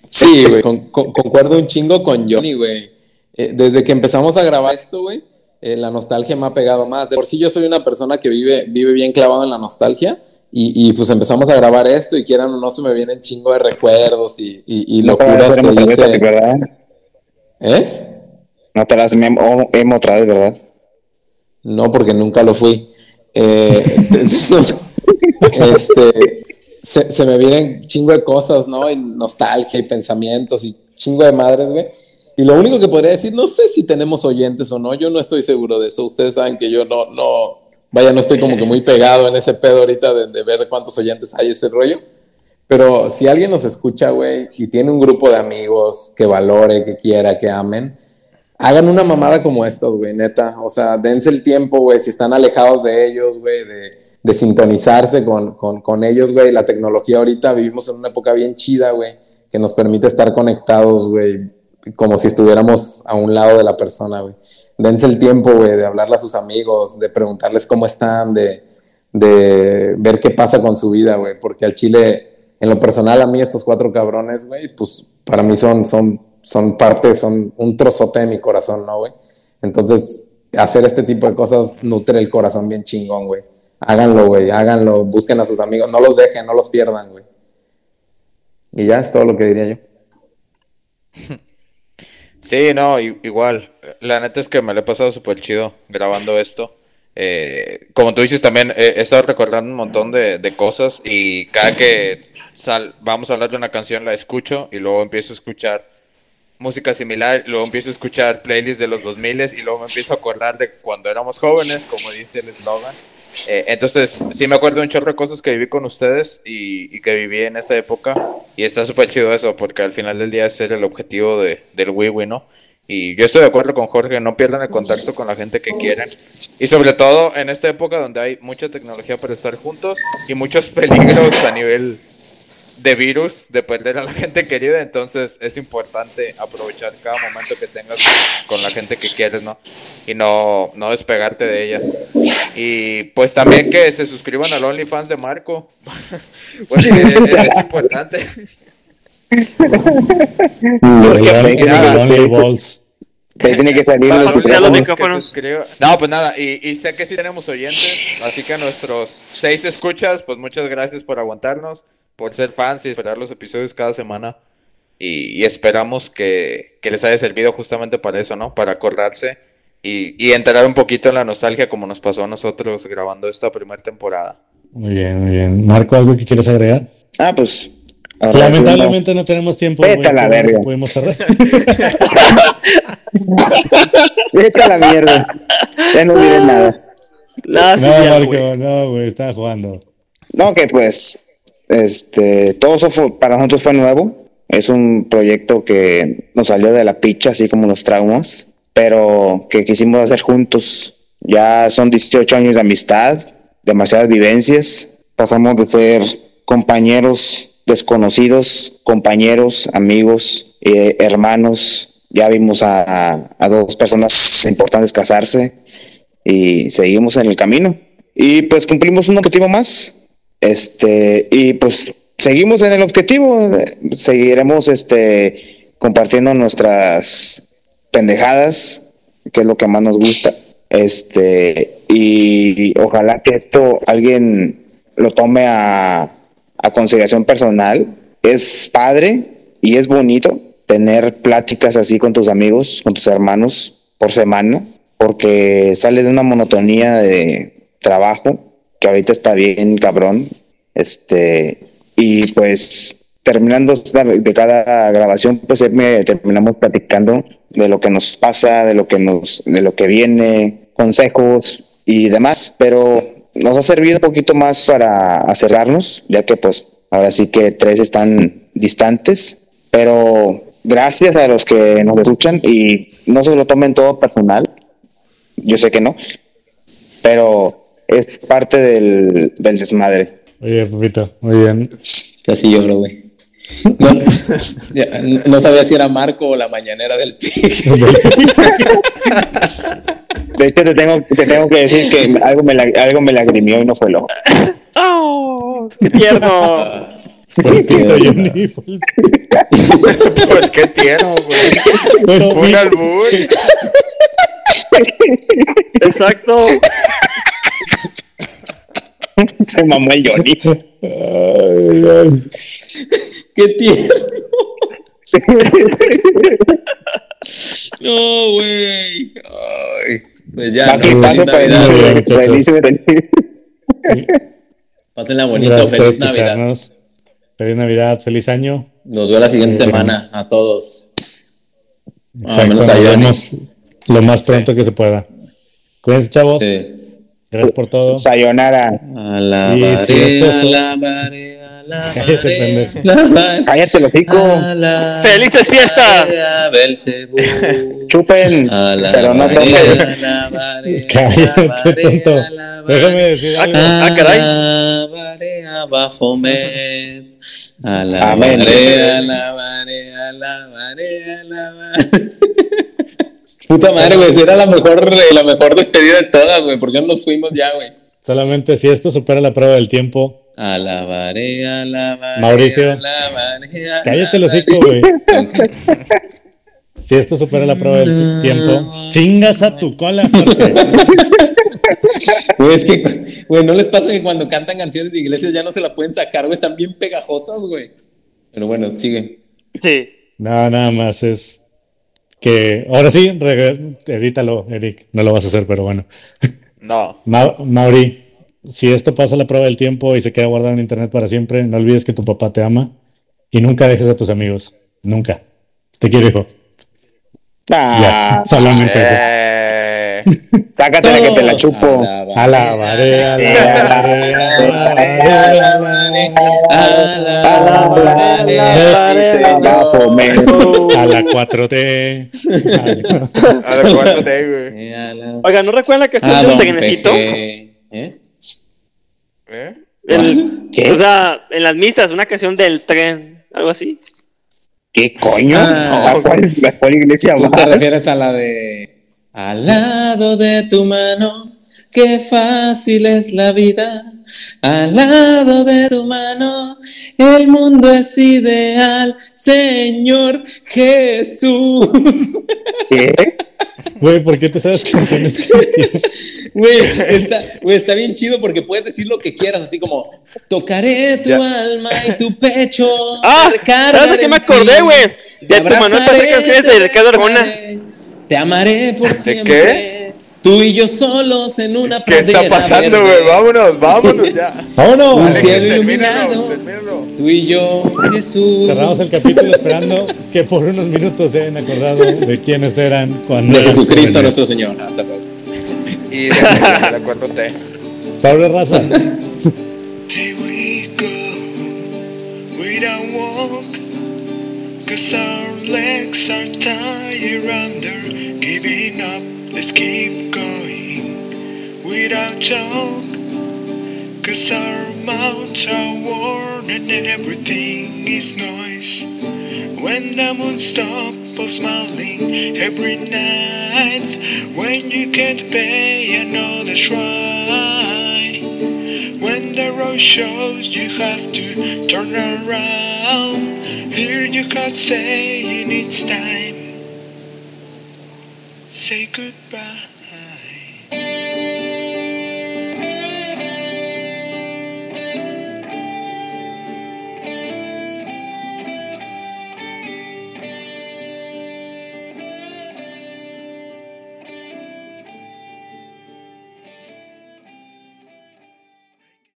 Sí, güey, concuerdo un chingo con Johnny, güey. Eh, desde que empezamos a grabar esto, güey, eh, la nostalgia me ha pegado más. De por sí yo soy una persona que vive, vive bien clavado en la nostalgia y, pues empezamos a grabar esto y quieran o no se me vienen chingo de recuerdos y, y, locuras que hice. ¿Eh? No te las hemos otra vez, ¿verdad? No, porque nunca lo fui. Eh, este, se, se, me vienen chingo de cosas, ¿no? Y nostalgia y pensamientos y chingo de madres, güey. Y lo único que podría decir, no sé si tenemos oyentes o no, yo no estoy seguro de eso. Ustedes saben que yo no, no, vaya, no estoy como que muy pegado en ese pedo ahorita de, ver cuántos oyentes hay ese rollo. Pero si alguien nos escucha, güey, y tiene un grupo de amigos que valore, que quiera, que amen, hagan una mamada como estos, güey, neta. O sea, dense el tiempo, güey, si están alejados de ellos, güey, de, de, sintonizarse con, con, con ellos, güey. La tecnología ahorita vivimos en una época bien chida, güey, que nos permite estar conectados, güey, como si estuviéramos a un lado de la persona, güey. Dense el tiempo, güey, de hablarle a sus amigos, de preguntarles cómo están, de, de ver qué pasa con su vida, güey, porque al chile, en lo personal, a mí estos cuatro cabrones, güey, pues para mí son, son, son parte, son un trozote de mi corazón, ¿no, güey? Entonces, hacer este tipo de cosas nutre el corazón bien chingón, güey. Háganlo, güey, háganlo, busquen a sus amigos, no los dejen, no los pierdan, güey. Y ya es todo lo que diría yo. Sí, no, igual. La neta es que me lo he pasado súper chido grabando esto. Eh, como tú dices también, he estado recordando un montón de, cosas y cada que sal, vamos a hablar de una canción la escucho y luego empiezo a escuchar música similar, luego empiezo a escuchar playlists de los 2000 y luego me empiezo a acordar de cuando éramos jóvenes, como dice el eslogan. Eh, entonces, sí me acuerdo un chorro de cosas que viví con ustedes y, que viví en esa época. Y está súper chido eso, porque al final del día es el objetivo de, del Wii ¿no? Y yo estoy de acuerdo con Jorge, no pierdan el contacto con la gente que quieren. Y sobre todo en esta época donde hay mucha tecnología para estar juntos y muchos peligros a nivel de virus, de perder a la gente querida, entonces es importante aprovechar cada momento que tengas con la gente que quieres, ¿no? Y no, no despegarte de ella. Y pues también que se suscriban al OnlyFans de Marco, pues es, importante. tiene que salir No, pues nada, y, y, sé que sí tenemos oyentes, así que a nuestros seis escuchas, pues muchas gracias por aguantarnos por ser fans y esperar los episodios cada semana. Y, esperamos que, les haya servido justamente para eso, ¿no? Para acordarse y, y, entrar un poquito en la nostalgia como nos pasó a nosotros grabando esta primera temporada. Muy bien, muy bien. Marco, ¿algo que quieres agregar? Ah, pues... Lamentablemente no tenemos tiempo. Vete a la verga. Podemos cerrar. Vete a la mierda. Ya no diré nada. No, Marco, no, güey, estaba jugando. No, que pues este, todo eso para nosotros fue nuevo. Es un proyecto que nos salió de la picha, así como los traumas, pero que quisimos hacer juntos. Ya son 18 años de amistad, demasiadas vivencias. Pasamos de ser compañeros desconocidos, compañeros, amigos, eh, hermanos. Ya vimos a dos personas importantes casarse y seguimos en el camino. Y pues cumplimos un objetivo más, este, y pues seguimos en el objetivo, seguiremos este, compartiendo nuestras pendejadas, que es lo que más nos gusta. Este, y ojalá que esto alguien lo tome a, a consideración personal, es padre y es bonito tener pláticas así con tus amigos, con tus hermanos por semana, porque sales de una monotonía de trabajo que ahorita está bien cabrón. Este, y pues terminando de cada grabación, pues siempre terminamos platicando de lo que nos pasa, de lo que nos, de lo que viene, consejos y demás, pero nos ha servido un poquito más para acercarnos, ya que pues ahora sí que tres están distantes, pero gracias a los que nos escuchan y no se lo tomen todo personal, yo sé que no, pero es parte del, del desmadre. Oye, Pupito, muy bien. Casi lloro, güey. No, no sabía si era Marco o la mañanera del pig. De hecho, te tengo, te tengo que decir que algo me, algo me lagrimió y no fue lo. ¡Oh! ¡Qué tierno! Fue el Johnny. Fue el Pues qué tierno, güey. pito. Un albur. Exacto. Se mamó el Johnny. Ay, ay. ¡Qué tierno! No, güey. Ay, pues ya. ¿no? pase Feliz Navidad. El buenísimo. Pásenla bonito. Gracias Feliz Navidad. Feliz Navidad, feliz año. Nos vemos la siguiente Muy bien. semana a todos. Exacto, menos a Johnny. lo más pronto que se pueda. Cuídense, chavos. Sí. Gracias por todo. Sayonara. Alabaré, Y si esto es- alabaré, Cállate, alabaré, alabaré, Cállate, hocico. alabaré ¡Felices fiestas! Chupen. Pero no tomen. Cállate, tonto. Déjame decir algo. Ah, caray. Alabaré a Baphomet. Amén. Alabaré, alabaré, alabaré, alabaré. Puta madre, güey, esa era la mejor, la mejor despedida de todas, güey. ¿Por qué no nos fuimos ya, güey? Solamente si esto supera la prueba del tiempo, Alabaré, alabaré. Mauricio. alabaré, cállate el alabaré. hocico, güey. Si esto supera la prueba del ti- tiempo, chingas a tu cola, Jorge. Güey, es que, güey, ¿no les pasa que cuando cantan canciones de iglesias ya no se la pueden sacar, güey? Están bien pegajosas, güey. Pero bueno, sigue. Sí. No, nada más es que ahora sí, edítalo, Eric. No lo vas a hacer, pero bueno. No. Ma- Mauri, si esto pasa la prueba del tiempo y se queda guardado en internet para siempre, no olvides que tu papá te ama y nunca dejes a tus amigos. Nunca. Te quiero, hijo. Ah, Ya, solamente eso. Eh, sácatela que te la chupo. Alabaré, alabaré, alabaré, Alabaré, Alabaré, Señor. a la 4T. a la cuarta T, güey. Oiga, ¿no recuerdan la canción trenecito? Peje. ¿Eh? ¿Eh? ¿Qué? O sea, en las misas, una canción del tren, algo así. ¿Qué coño? Ah. ¿A cuál, a cuál iglesia ¿Tú te refieres a la de Al lado de tu mano, qué fácil es la vida. Al lado de tu mano, el mundo es ideal, Señor Jesús. ¿Qué? Güey, ¿por qué te sabes canciones cristianas? Güey, está, güey, está bien chido porque puedes decir lo que quieras, así como tocaré tu Ya. alma y tu pecho. Ah, ¿sabes de qué me acordé, güey? De tu Manuel para canciones de Ricardo Arjona. Te amaré por ¿De siempre. qué? Tú y yo solos en una ¿Qué está pasando, güey? Vámonos, vámonos ya. ¡Vámonos! Un cielo iluminado. termínalo. Tú y yo, Jesús. Cerramos el capítulo esperando que por unos minutos se hayan acordado de quiénes eran cuando De Jesucristo jóvenes. nuestro Señor. Hasta luego. Y de, la 4T. Sobre raza. Here we go without walk, cause our legs are tired under giving up. Let's keep going without joke, cause our mouths are worn and everything is noise. When the moon stops smiling every night, when you can't pay another try. When the road shows you have to turn around, hear your God saying it's time. Say goodbye.